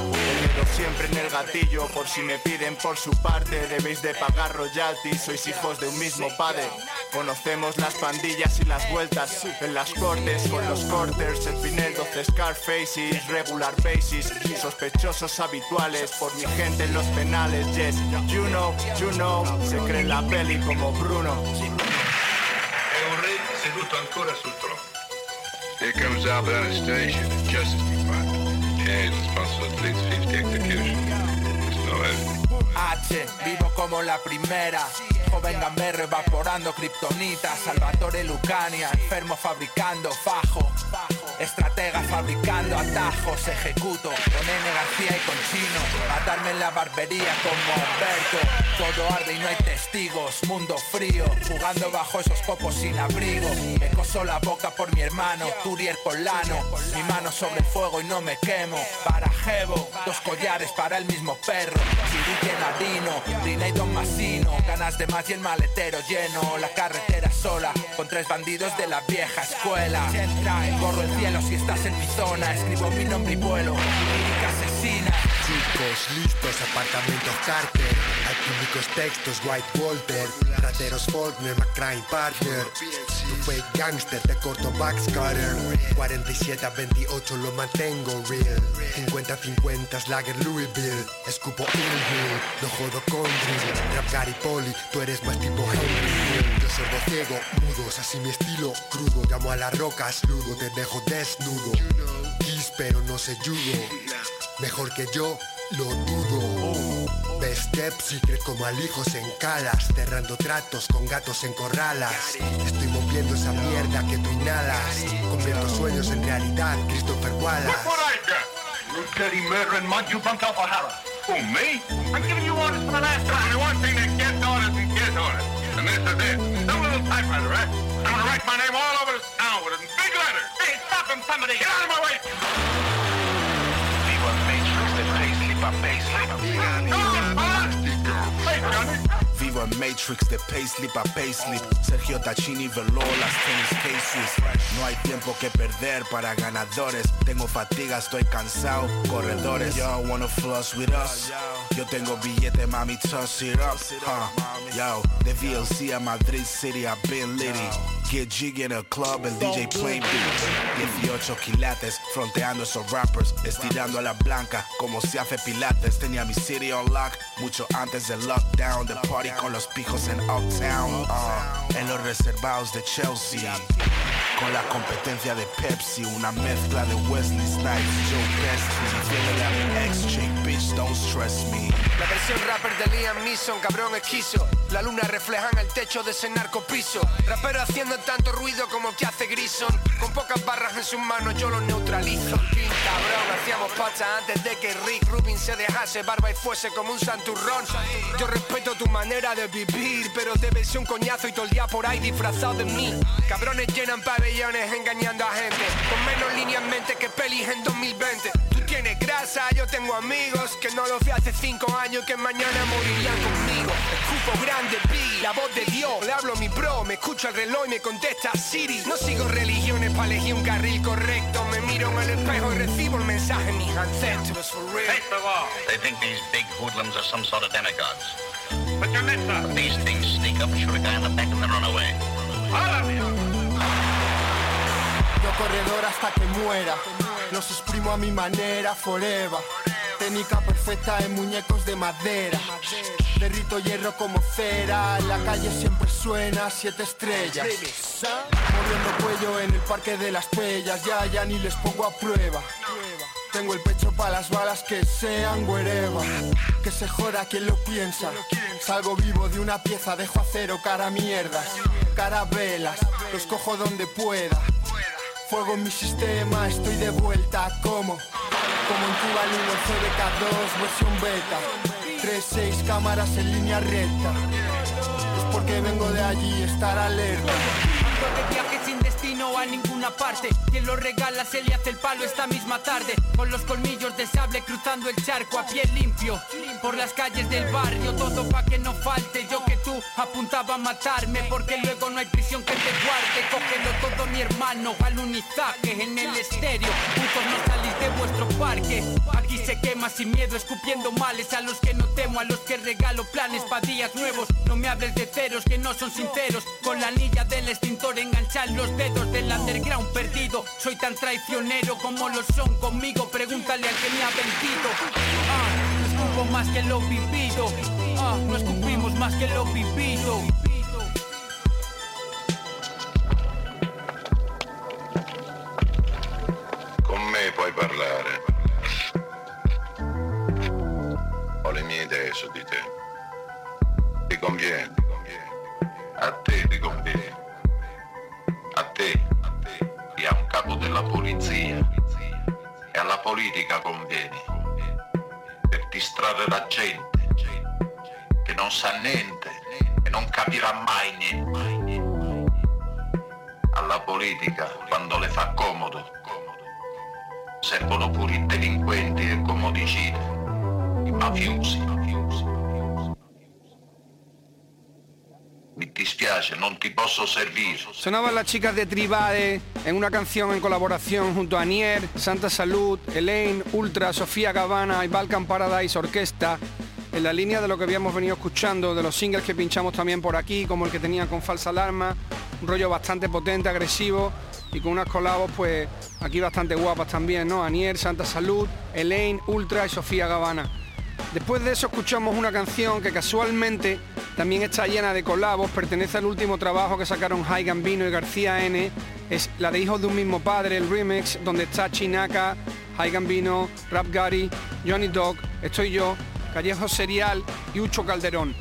Siempre en el gatillo, por si me piden por su parte. Debéis de pagar royalties, sois hijos de un mismo padre. Conocemos las pandillas y las vueltas en las cortes con los corters, el Pinel 12 Scarfaces, regular basis, sospechosos habituales por mi gente en los penales. Yes, you know, you know, se cree la peli como Bruno. seduto ancora sul trono. Department. Yeah, responsible for at least 50 executions. It's no evidence. H, vivo como la primera. Joven gamberro evaporando kriptonita. Salvatore Lucania, enfermo fabricando fajo. Estratega fabricando atajos, ejecuto con N García y con Chino. Matarme en la barbería como Alberto. Todo arde y no hay testigos. Mundo frío, jugando bajo esos copos sin abrigo. Me coso la boca por mi hermano, Turier Polano. Mi mano sobre el fuego y no me quemo. Jevo, dos collares para el mismo perro. Siri Ladino, Rina y Don Masino. Ganas de más y el maletero lleno. La carretera sola, con tres bandidos de la vieja escuela. Corro el cielo si estás en mi zona. Escribo mi nombre y vuelo. Lírica asesina. Chicos, listos, apartamentos Carter. Alquímicos textos, White Walter. Rateros Faulkner, McCrane Partner. Tu fake gangster, te corto backscatter. 47 a 28 lo mantengo real. 50 50 Slagger Louisville. Escupo Hill, no jodo con drill. Rap Gary Poli, tú eres más tipo Henry. Yo soy de ciego, mudos, así mi estilo crudo. Llamo a las rocas, ludo, te dejo desnudo. Kiss, pero no se judo. Mejor que yo, lo dudo. Ves step secret como alijos en calas, cerrando tratos con gatos en corralas. Estoy moviendo esa mierda que tú inhalas. Convierto sueños en realidad, Christopher Wallace. You dirty murdering mud, you bumped off O'Hara. Who, me? I'm giving you orders for the last time. Only one thing that gets orders and gets orders. And this is it. Some little typewriter, right? I'm gonna write my name all over this town with it in big letters. Hey, stop him, somebody! Get out of my way! Vivo en Matrix de payslip a payslip. Sergio Tachini veló las tennis cases. No hay tiempo que perder para ganadores. Tengo fatiga, estoy cansado, corredores. Yo wanna floss with us. Yo tengo billete, mami, toss it up. Yo, de VLC a Madrid City, I've been litty Get jiggy en el club, el DJ play beats. 18 quilates, fronteando esos rappers Estirando a la blanca, como se hace pilates. Tenía mi city on lock, mucho antes del lockdown. The party con los pijos en Uptown uh, En los reservados de Chelsea. Con la competencia de Pepsi, una mezcla de Wesley Snipes, Joe Pesci, a mi ex chick, bitch, don't stress me. La versión rapper de Liam Neeson, cabrón esquizo. La luna refleja en el techo de ese narcopiso. Rapero haciendo tanto ruido como que hace Grison. Con pocas barras en sus manos yo lo neutralizo. King, cabrón, hacíamos pacha antes de que Rick Rubin se dejase barba y fuese como un santurrón. Yo respeto tu manera de vivir, pero debe ser un coñazo y todo el día por ahí disfrazado de mí. Cabrones llenan pabellones engañando a gente, con menos líneas en mente que pelis en 2020. Tú tienes grasa, yo tengo amigos que no lo vi hace cinco años que mañana morirían conmigo. Escupo grande, vi la voz de Dios, le hablo a mi bro, me escucho el reloj y me contesta Siri. No sigo religiones para elegir un carril correcto, me miro en el espejo y recibo el mensaje, mis ancestros for real. Take the wall. They think these big hoodlums are some sort of demigods. Put your mitts up. These things sneak up, shoot a guy in the back and then run away. Yo corredor hasta que muera. Los exprimo a mi manera, forever. Técnica perfecta en muñecos de madera. Derrito hierro como cera. La calle siempre suena siete estrellas. Moviendo cuello en el parque de las pellas. Ya, ya ni les pongo a prueba. Tengo el pecho para las balas que sean wherever Que se joda quien lo piensa Salgo vivo de una pieza, dejo acero, cara mierdas Carabelas, los cojo donde pueda Fuego en mi sistema, estoy de vuelta. Como, como en Cuba Lino CDK2 versión beta. 3-6 cámaras en línea recta. Es porque vengo de allí, estar alerta de a ninguna parte. Quien lo regala se le hace el palo esta misma tarde. Con los colmillos de sable cruzando el charco a pie limpio. Por las calles del barrio, todo pa' que no falte. Yo que tú apuntaba a matarme, porque luego no hay prisión que te guarde. Cógelo todo mi hermano, alunizaje en el estéreo. Putos no salís de vuestro parque. Aquí se quema sin miedo, escupiendo males a los que no temo, a los que regalo planes pa' días nuevos. No me hables de ceros que no son sinceros. Con la anilla del extintor enganchar los dedos del underground perdido. Soy tan traicionero como lo son conmigo. Pregúntale al que me ha vencido. Ah, no escupo más que lo vivido. Ah, no escupimos más que lo vivido. Con me puoi parlare. Ho le mie idee su di te. Ti conviene. A te ti conviene. Della polizia. E alla politica conviene. Per distrarre la gente. Che non sa niente e non capirà mai niente. Alla politica, quando le fa comodo, servono pure i delinquenti e comodicidi, i mafiosi. Sonaban las chicas de Tribade en una canción en colaboración junto a Nier, Santa Salud, Elaine, Ultra, Sofía Gavana y Balkan Paradise Orquesta, en la línea de lo que habíamos venido escuchando, de los singles que pinchamos también por aquí, como el que tenía con Falsa Alarma, un rollo bastante potente, agresivo y con unas colabos pues aquí bastante guapas también, ¿no? Anier, Santa Salud, Elaine, Ultra y Sofía Gavana. Después de eso escuchamos una canción que casualmente también está llena de colabos, pertenece al último trabajo que sacaron High Gambino y García N, es la de Hijos de un mismo padre, el remix, donde está Chinaka, High Gambino, Rap Gary, Johnny Dog, estoy yo, Callejo Serial y Ucho Calderón.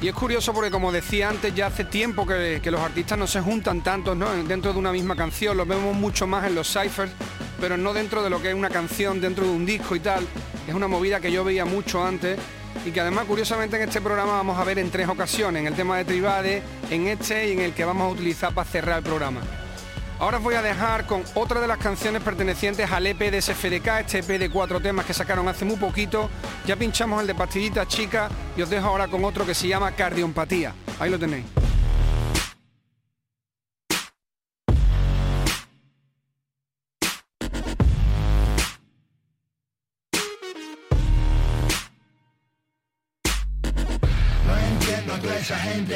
Y es curioso porque como decía antes, ya hace tiempo que, que los artistas no se juntan tantos ¿no? dentro de una misma canción, los vemos mucho más en los ciphers, pero no dentro de lo que es una canción, dentro de un disco y tal. Es una movida que yo veía mucho antes y que además curiosamente en este programa vamos a ver en tres ocasiones, en el tema de Tribade, en este y en el que vamos a utilizar para cerrar el programa. Ahora os voy a dejar con otra de las canciones pertenecientes al EP de SFDK, este EP de cuatro temas que sacaron hace muy poquito. Ya pinchamos el de Pastillita Chica y os dejo ahora con otro que se llama Cardioempatía. Ahí lo tenéis.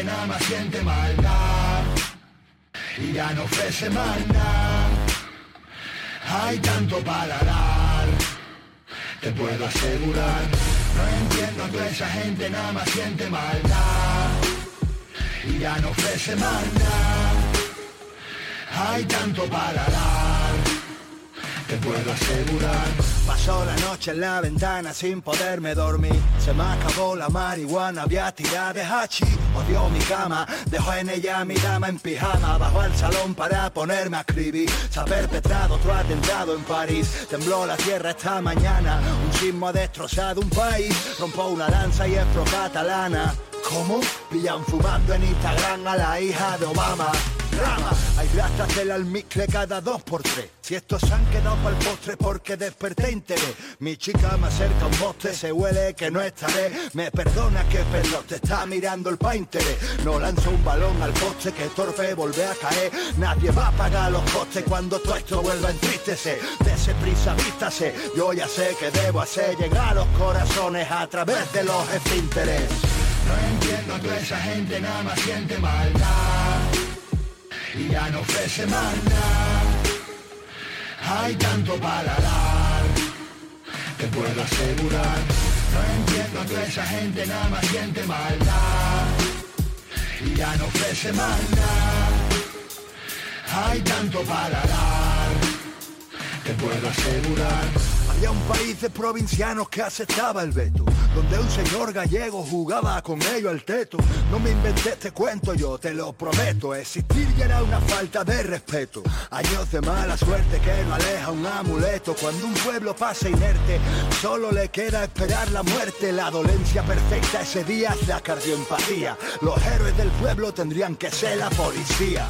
Nada más siente maldad y ya no ofrece nada. Hay tanto para dar, te puedo asegurar. No entiendo a toda esa gente, nada más siente maldad y ya no ofrece nada. Hay tanto para dar, te puedo asegurar. Pasó la noche en la ventana sin poderme dormir Se me acabó la marihuana, había tirado de hachi Odio mi cama, dejó en ella mi dama en pijama Bajo al salón para ponerme a escribir. Se ha perpetrado otro atentado en París. Tembló la tierra esta mañana Un sismo ha destrozado un país. Rompo una lanza y es pro catalana. ¿Cómo? Pillan fumando en Instagram a la hija de Obama Hay rastras del almizcle cada dos por tres. Si estos han quedado para el postre porque desperté interés. Mi chica me acerca un poste, se huele que no estaré Me perdona que perro te está mirando el painterés No lanzo un balón al poste que torpe volvé a caer. Nadie va a pagar los costes cuando todo esto vuelva a entristecer. Dese prisa, vístase, yo ya sé que debo hacer Llegar los corazones a través de los esfínteres. No entiendo a toda esa gente, nada más siente maldad y ya no ofrece más. Hay tanto para dar, te puedo asegurar. No entiendo que esa gente nada más siente maldad y ya no ofrece más nada. Hay tanto para dar, te puedo asegurar. Había un país de provincianos que aceptaba el veto, donde un señor gallego jugaba con ellos al teto. No me inventé este cuento, yo te lo prometo. Existir ya era una falta de respeto. Años de mala suerte que no aleja un amuleto. Cuando un pueblo pasa inerte, solo le queda esperar la muerte. La dolencia perfecta ese día es la cardioempatía. Los héroes del pueblo tendrían que ser la policía.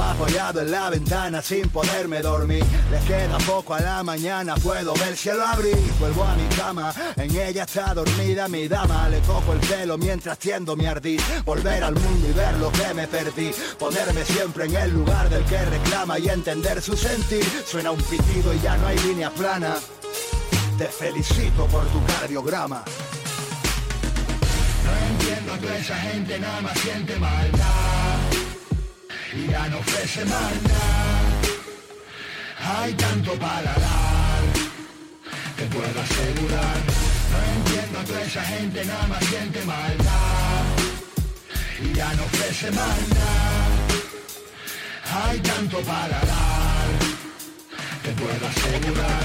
Apoyado en la ventana sin poderme dormir. Le queda poco a la mañana, puedo ver el cielo abrir. Vuelvo a mi cama, en ella está dormida mi dama. Le toco el pelo mientras tiendo mi ardid. Volver al mundo y ver lo que me perdí. Ponerme siempre en el lugar del que reclama y entender su sentir. Suena un pitido y ya no hay línea plana. Te felicito por tu cardiograma. No entiendo que esa gente nada más siente maldad y ya no ofrece más nada. Hay tanto para dar, te puedo asegurar. No entiendo que esa gente nada más siente maldad y ya no ofrece más nada. Hay tanto para dar, te puedo asegurar.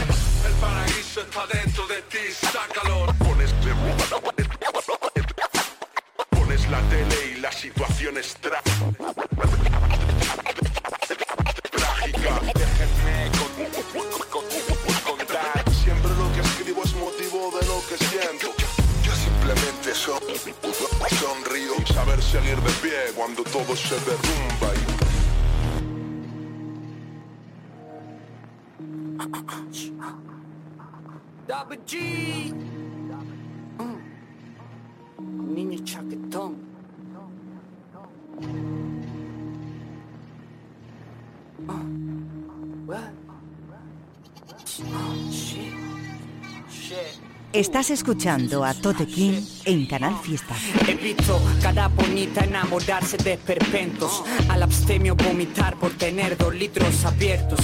El paraíso está dentro de ti, sácalo. Pones, pones la tele y la situación es tra- trágica. Déjenme con- con- contar. Siempre lo que escribo es motivo de lo que siento. Yo simplemente son, sonrío. Y saber seguir de pie cuando todo se derrumba. y- Double G. Mm. Niño chaquetón. Estás escuchando a Tote King en Canal Fiesta. He visto cara bonita enamorarse de perpentos Al abstemio vomitar por tener dos litros abiertos.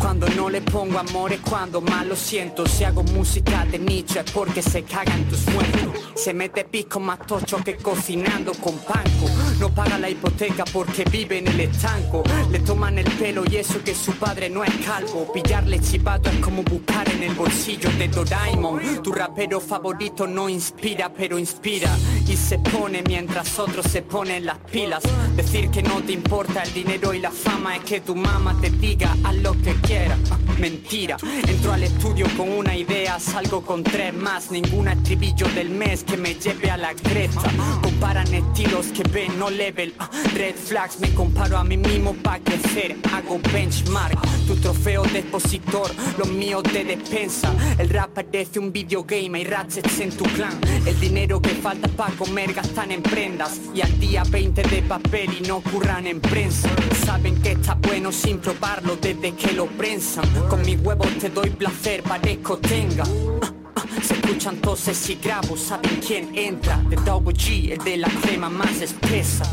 Cuando no le pongo amor es cuando más lo siento. Si hago música de nicho es porque se cagan tus muertos. Se mete pico más tocho que cocinando con panco No paga la hipoteca porque vive en el estanco. Le toman el pelo y eso que su padre no es calvo. Pillarle chivato es como buscar en el bolsillo de Doraemon. Tu rapero favorito no inspira pero inspira. Y se pone mientras otros se ponen las pilas. Decir que no te importa el dinero y la fama Es que tu mamá te diga haz lo que quieras. Mentira, entro al estudio con una idea Salgo con tres más, ningún estribillo del mes Que me lleve a la cresta. Comparan estilos que ven no level. Ah, Red flags, me comparo a mí mismo para crecer. Hago benchmark, tu trofeo de expositor Los míos de despensa. El rap parece un videogame, hay ratchets en tu clan. El dinero que falta para comer gastan en prendas. Y al día 20 de papel y no curran en prensa. Saben que está bueno sin probarlo desde que lo prensan. Con mis huevos te doy placer, parezco tenga. Ah, se escuchan toses y grabo, saben quién entra De Double G, el de la crema más espesa.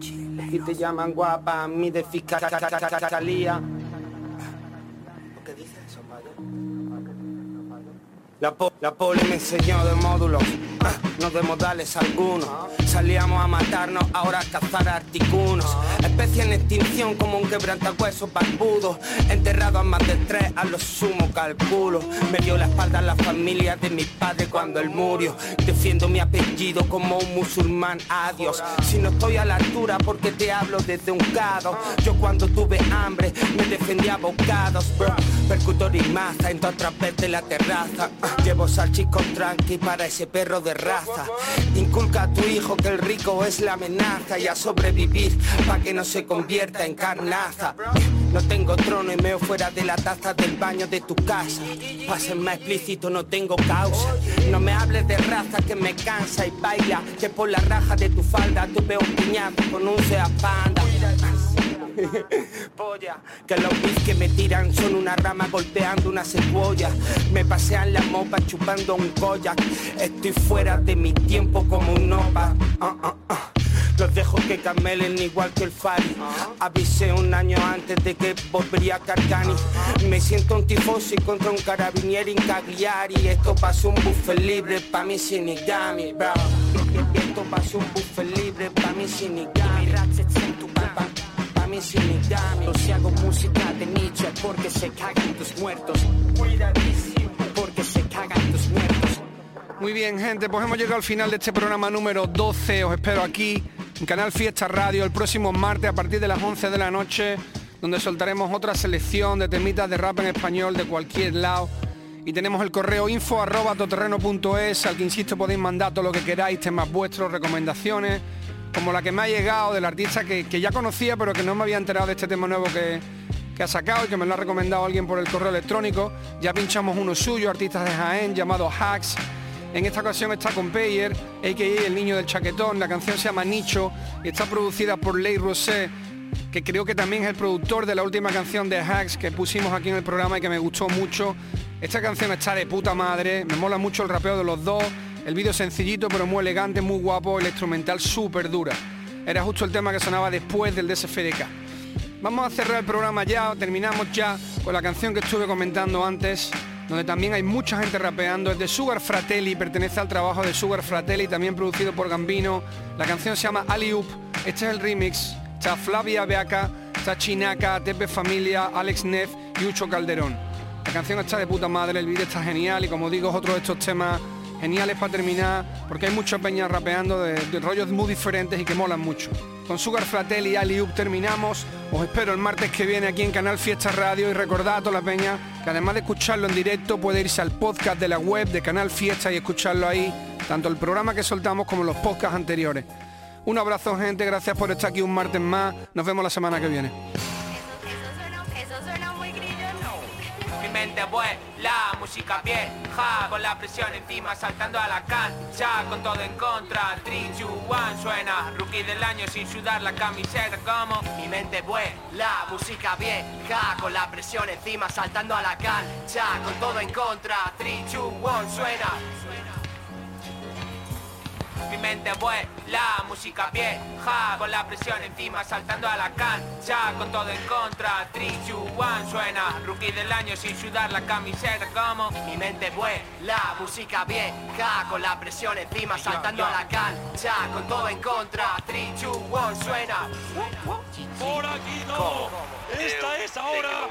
Y te llaman guapa, mi de La, po- poli me enseñó de módulos, ah, no de modales algunos. Salíamos a matarnos, ahora a cazar articunos. Especie en extinción como un quebrantahuesos barbudo. Enterrado a más de tres, a lo sumo calculo. Me dio la espalda la familia de mi padre cuando él murió. Defiendo mi apellido como un musulmán, adiós. Si no estoy a la altura porque te hablo desde un cado. Yo cuando tuve hambre me defendía a bocados, bro. Percutor y maza, entro a través de la terraza. Ah, Llevo salchicos tranqui para ese perro de raza. Inculca a tu hijo que el rico es la amenaza y a sobrevivir pa' que no se convierta en carnaza. No tengo trono y meo fuera de la taza del baño de tu casa. Pa' ser más explícito no tengo causa. No me hables de raza que me cansa y baila. Que por la raja de tu falda tú veo un puñado con un sea panda. Polla, que los beats que me tiran son una rama golpeando una cebolla. Me pasean la mopa chupando un koyak. Estoy fuera de mi tiempo como un nova. Ah, ah, ah. Los dejo que camelen igual que el Fari. Avisé un año antes de que volvería a Carcani. Me siento un tifosi contra un carabinieri en Cagliari. Esto pasó un buffet libre pa' mi sinigami, bro. Esto pasó un buffet libre pa' mi sinigami. en Muy bien, gente, pues hemos llegado al final de este programa número 12. Os espero aquí en Canal Fiesta Radio el próximo martes a partir de las 11 de la noche, donde soltaremos otra selección de temitas de rap en español de cualquier lado. Y tenemos el correo info arroba toterreno.es, al que insisto podéis mandar todo lo que queráis, temas vuestros, recomendaciones, como la que me ha llegado del artista que, que ya conocía pero que no me había enterado de este tema nuevo que, que ha sacado y que me lo ha recomendado alguien por el correo electrónico. Ya pinchamos uno suyo, artistas de Jaén, llamado Hacks. En esta ocasión está con Payer, a.k.a. El Niño del Chaquetón. La canción se llama Nicho y está producida por Ley Rosé, que creo que también es el productor de la última canción de Hacks que pusimos aquí en el programa y que me gustó mucho. Esta canción está de puta madre, me mola mucho el rapeo de los dos. El vídeo sencillito pero muy elegante, muy guapo, el instrumental súper dura. Era justo el tema que sonaba después del DSFDK. Vamos a cerrar el programa ya, terminamos ya con la canción que estuve comentando antes, donde también hay mucha gente rapeando, es de Sugar Fratelli, pertenece al trabajo de Sugar Fratelli, también producido por Gambino. La canción se llama Aliup, este es el remix, está Flavia Beaca, está Chinaca, Tepe Familia, Alex Neff y Ucho Calderón. La canción está de puta madre, el vídeo está genial y como digo es otro de estos temas geniales para terminar, porque hay muchas peñas rapeando de, de rollos muy diferentes y que molan mucho. Con Sugar Fratelli y Aliup terminamos. Os espero el martes que viene aquí en Canal Fiesta Radio y recordad a toda la peña que además de escucharlo en directo puede irse al podcast de la web de Canal Fiesta y escucharlo ahí, tanto el programa que soltamos como los podcasts anteriores. Un abrazo gente, gracias por estar aquí un martes más. Nos vemos la semana que viene. Mente vuela, música vieja Con la presión encima saltando a la cancha Con todo en contra, 3, 2, 1 Suena. Rookie del año sin sudar la camiseta como Mi mente vuela, música vieja Con la presión encima saltando a la cancha Con todo en contra, 3, 2, 1 Suena mi mente vuela, música vieja Con la presión encima saltando a la cancha Con todo en contra, 3, 2, 1 Suena rookie del año sin sudar la camiseta como Mi mente vuela, música vieja Con la presión encima saltando a la cancha Con todo en contra, 3, 2, 1 Suena. Por aquí no Esta es ahora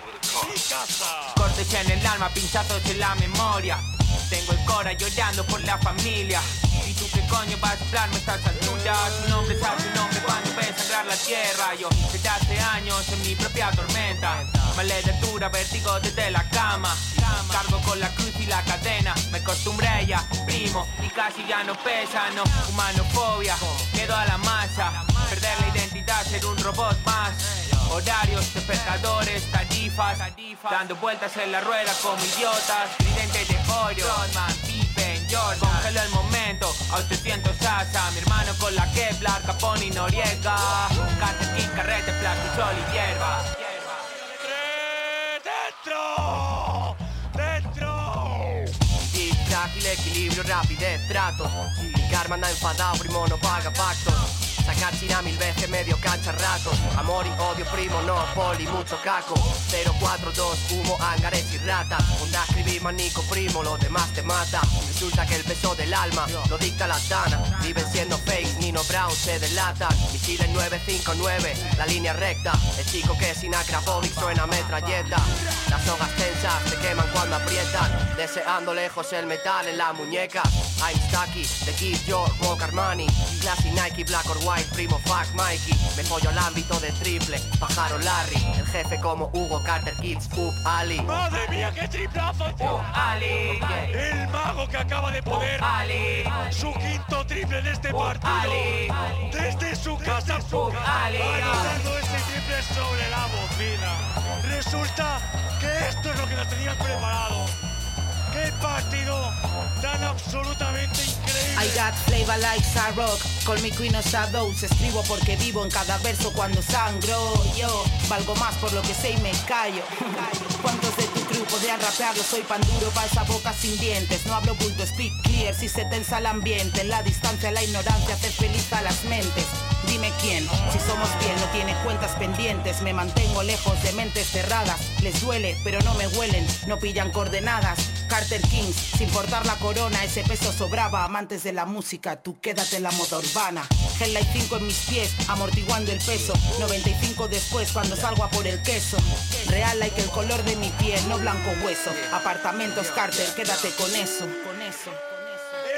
mi casa. Cortes en el alma, pinchazos en la memoria. Tengo el cora llorando por la familia. ¿Y tú qué coño vas a hablarme estas alturas? Un hombre sabe su nombre cuando ve sangrar la tierra. Yo desde hace años en mi propia tormenta. Maledatura, vértigo desde la cama. Cargo con la cruz y la cadena. Me acostumbré ya, primo Y casi ya no pesa, no. Humanofobia, miedo a la masa. Perder la identidad, ser un robot más Horarios de pescadores, tarifas Dando vueltas en la rueda como idiotas. Tridente de oro, Rodman, Pippen, Jordan. Congelo el momento, a 800 asa Mi hermano con la Kevlar, Capone y Noriega. Carter King, carrete, plástico, sol y hierba. ¡Dentro! ¡Dentro! Y frágil equilibrio, rapidez, trato. Karma anda enfadado, primo no paga pactos Sacar china mil veces, medio cancha ratos Amor y odio, primo, no, poli, mucho caco. 042, humo, hangares y ratas Onda escribir manico, primo, lo demás te mata. Resulta que el peso del alma lo dicta la tana. Viven siendo fake, Nino Brown se delata. Misiles 959, la línea recta. El chico que sin acrapovic suena metralleta. Las sogas tensas se queman cuando aprietan. Deseando lejos el metal en la muñeca. I'm Stucky, The Kid York, Walk Armani. Classy Nike, Black or White, primo fuck Mikey. Me pollo al ámbito de triple, pájaro Larry. El jefe como Hugo Carter Kids, Up Ali. ¡Madre mía, qué triplazo! Up Ali. El mago que acaba de poner Ali. su quinto triple en este partido. Ali. Desde su casa Up Ali. Anotando ese triple sobre la bocina. Resulta que esto es lo que nos tenían preparado. ¡Qué partido tan absolutamente increíble! I got flavor like rock. Call me queen of shadows. Escribo porque vivo en cada verso cuando sangro. Yo valgo más por lo que sé y me callo. ¿Cuántos de tu crew podrían rapearlo? Soy pan duro pa' esa boca sin dientes. No hablo bulto, speak clear si se tensa el ambiente. En la distancia la ignorancia hace feliz a las mentes. Dime quién, somos no tiene cuentas pendientes. Me mantengo lejos de mentes cerradas. Les duele, pero no me huelen, no pillan coordenadas. Carter Kings, sin portar la corona, ese peso sobraba. Amantes de la música, tú quédate en la moda urbana. Headlight 5 en mis pies, amortiguando el peso. 95 después, cuando salgo a por el queso. Real like el color de mi piel, no blanco hueso. Apartamentos Carter, quédate con eso. Con eso.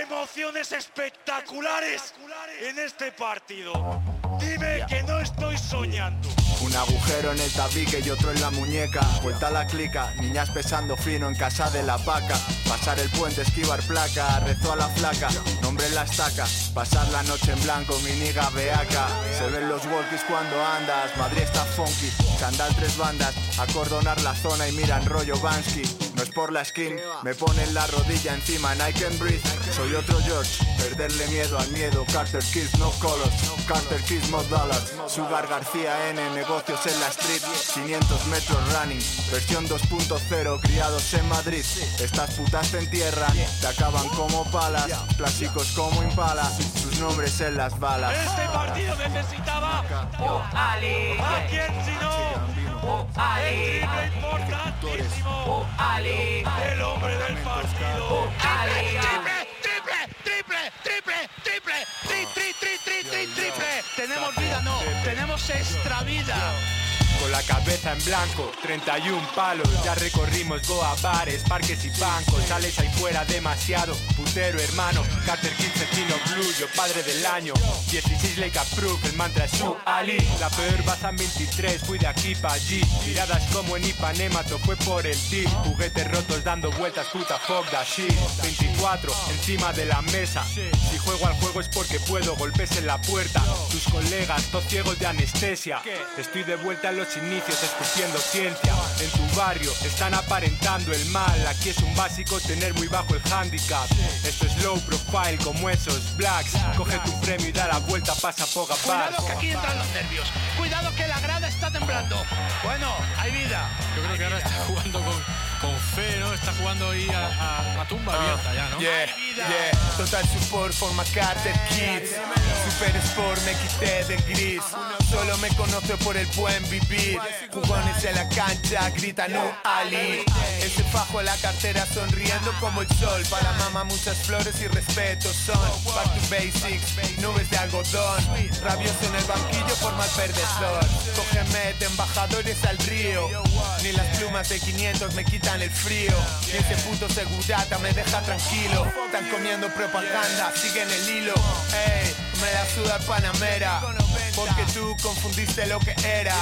Emociones espectaculares en este partido. Dime que no estoy soñando. Un agujero en el tabique y otro en la muñeca. Vuelta a la clica, niñas pesando fino en casa de la vaca. Pasar el puente, esquivar placa, rezo a la flaca, nombre en la estaca. Pasar la noche en blanco, mi niga beaca. Se ven los walkies cuando andas, Madrid está funky. Chandal tres bandas, acordonar la zona y miran rollo Bansky. No es por la skin, me ponen la rodilla encima and I can breathe. Soy otro George, perderle miedo al miedo. Carter Kills, no colors. Carter Kills, more dollars. Sugar García N, negocios en la street. 500 metros running, versión 2.0, criados en Madrid. Estas putas te entierran, te acaban como palas. Clásicos como impala, sus nombres en las balas. Este partido necesitaba Ali. a quien si no. Ali. El triple importantísimo. Ali. El hombre del partido. Ali. Triple, triple, triple, triple, triple, tri, tri, tri, tri, tri, triple. Tenemos vida, no, tenemos extra vida. Con la cabeza en blanco, 31 palos. Ya recorrimos Goa, bares, parques y bancos. Sales ahí fuera demasiado, putero hermano Carter 15, Chino Blue, yo padre del año. 16 Lake Proof, el mantra es su Ali. La peor baza en 23, fui de aquí pa' allí. Miradas como en Ipanema, fue por el deal Juguetes rotos dando vueltas, puta fuck that shit. 24, encima de la mesa. Si juego al juego es porque puedo, golpes en la puerta. Tus colegas, todos ciegos de anestesia. Estoy de vuelta en los inicios escupiendo ciencia En tu barrio están aparentando el mal Aquí es un básico tener muy bajo el handicap Esto es low profile como esos blacks Coge tu premio y da la vuelta, pasa poca paz Cuidado que aquí entran los nervios. Cuidado que la grada está temblando. Bueno, hay vida. Yo creo que ahora está jugando con, con fe, ¿no? Está jugando ahí a, a- a tumba abierta ya, ¿no? Yeah, yeah, total support for my Carter Kids. Super Sport me quité del gris. Solo me conozco por el buen vivir. Jugones en la cancha, gritan un Ali Ese fajo en la cartera sonriendo como el sol. Para mamá muchas flores y respeto son. Back to basics, nubes de algodón. Rabioso en el banquillo por mal perdedor Cógeme de embajadores al río. Ni las plumas de 500 me quitan el frío Ni ese puto segurata me deja tranquilo Están comiendo propaganda, siguen el hilo Ey, me la suda panamera Porque tú confundiste lo que era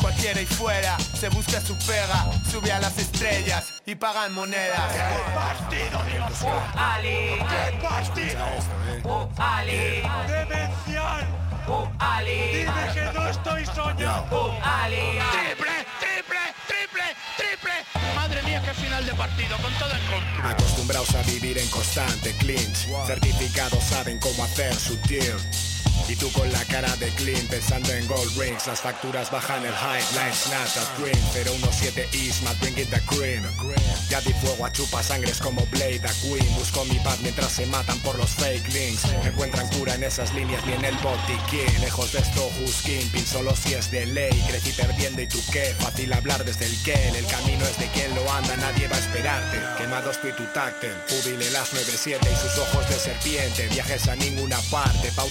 Cualquiera y fuera se busca su pega Sube a las estrellas y pagan monedas partido, Dios! Ali. ¡Qué partido! Ali. ¡Demencial! Ali. Dime que no estoy soñando. Ali. Qué final de partido, con todo en contra. Acostumbrados a vivir en constante clinch Certificados saben cómo hacer su deal y tú con la cara de clean pensando en gold rings. Las facturas bajan el high, line snap a green. 017 East, my bring it the cream Ya di fuego a chupa sangres como Blade a Queen. Busco mi paz mientras se matan por los fake links. Encuentran cura en esas líneas ni en el botiquín. Lejos de esto, kingpin, solo si es de ley. Crecí perdiendo y tú qué, fácil hablar desde el que El camino es de quien lo anda, nadie va a esperarte. Quemados tú y tu táctil, jubile las 9-7 y sus ojos de serpiente. Viajes a ninguna parte, pa'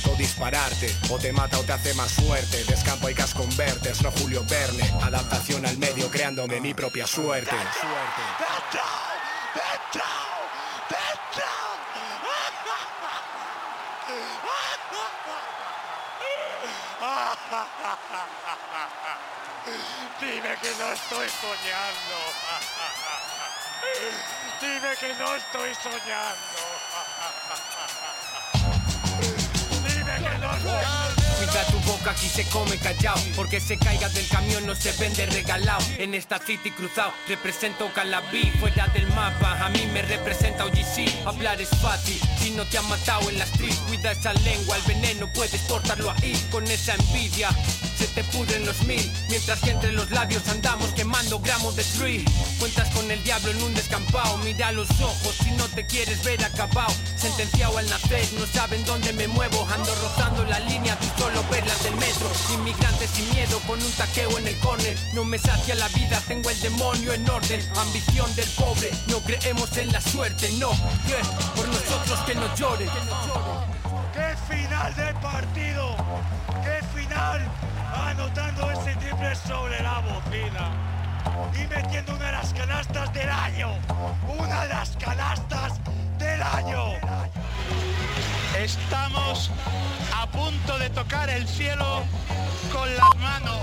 O te mata o te hace más fuerte Descampo y cas convertes, no Julio Verne Adaptación al medio, creándome mi propia suerte Dime que no estoy soñando. Dime que no estoy soñando. Dime que no estoy Cuida tu boca, aquí se come callao. Porque se caiga del camión no se vende regalado En esta city cruzado represento Calabí Fuera del mapa, a mí me representa OGC Hablar es fácil, si no te han matado en la street Cuida esa lengua, el veneno puedes portarlo ahí Con esa envidia. Se te pudren los mil Mientras que entre los labios andamos quemando gramos de tree Cuentas con el diablo en un descampado. Mira los ojos si no te quieres ver acabado Sentenciado al nacer, no saben dónde me muevo. Ando rozando la línea, solo ves las del metro Inmigrantes sin miedo, con un taqueo en el corner No me sacia la vida, tengo el demonio en orden Ambición del pobre, no creemos en la suerte No, que por nosotros que no llore ¡Qué final de partido! ¡Qué final! Anotando ese triple sobre la bocina. Y metiendo una de las canastas del año. Una de las canastas del año. Estamos a punto de tocar el cielo con las manos.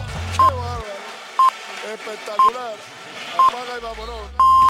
Espectacular. Apaga y vámonos.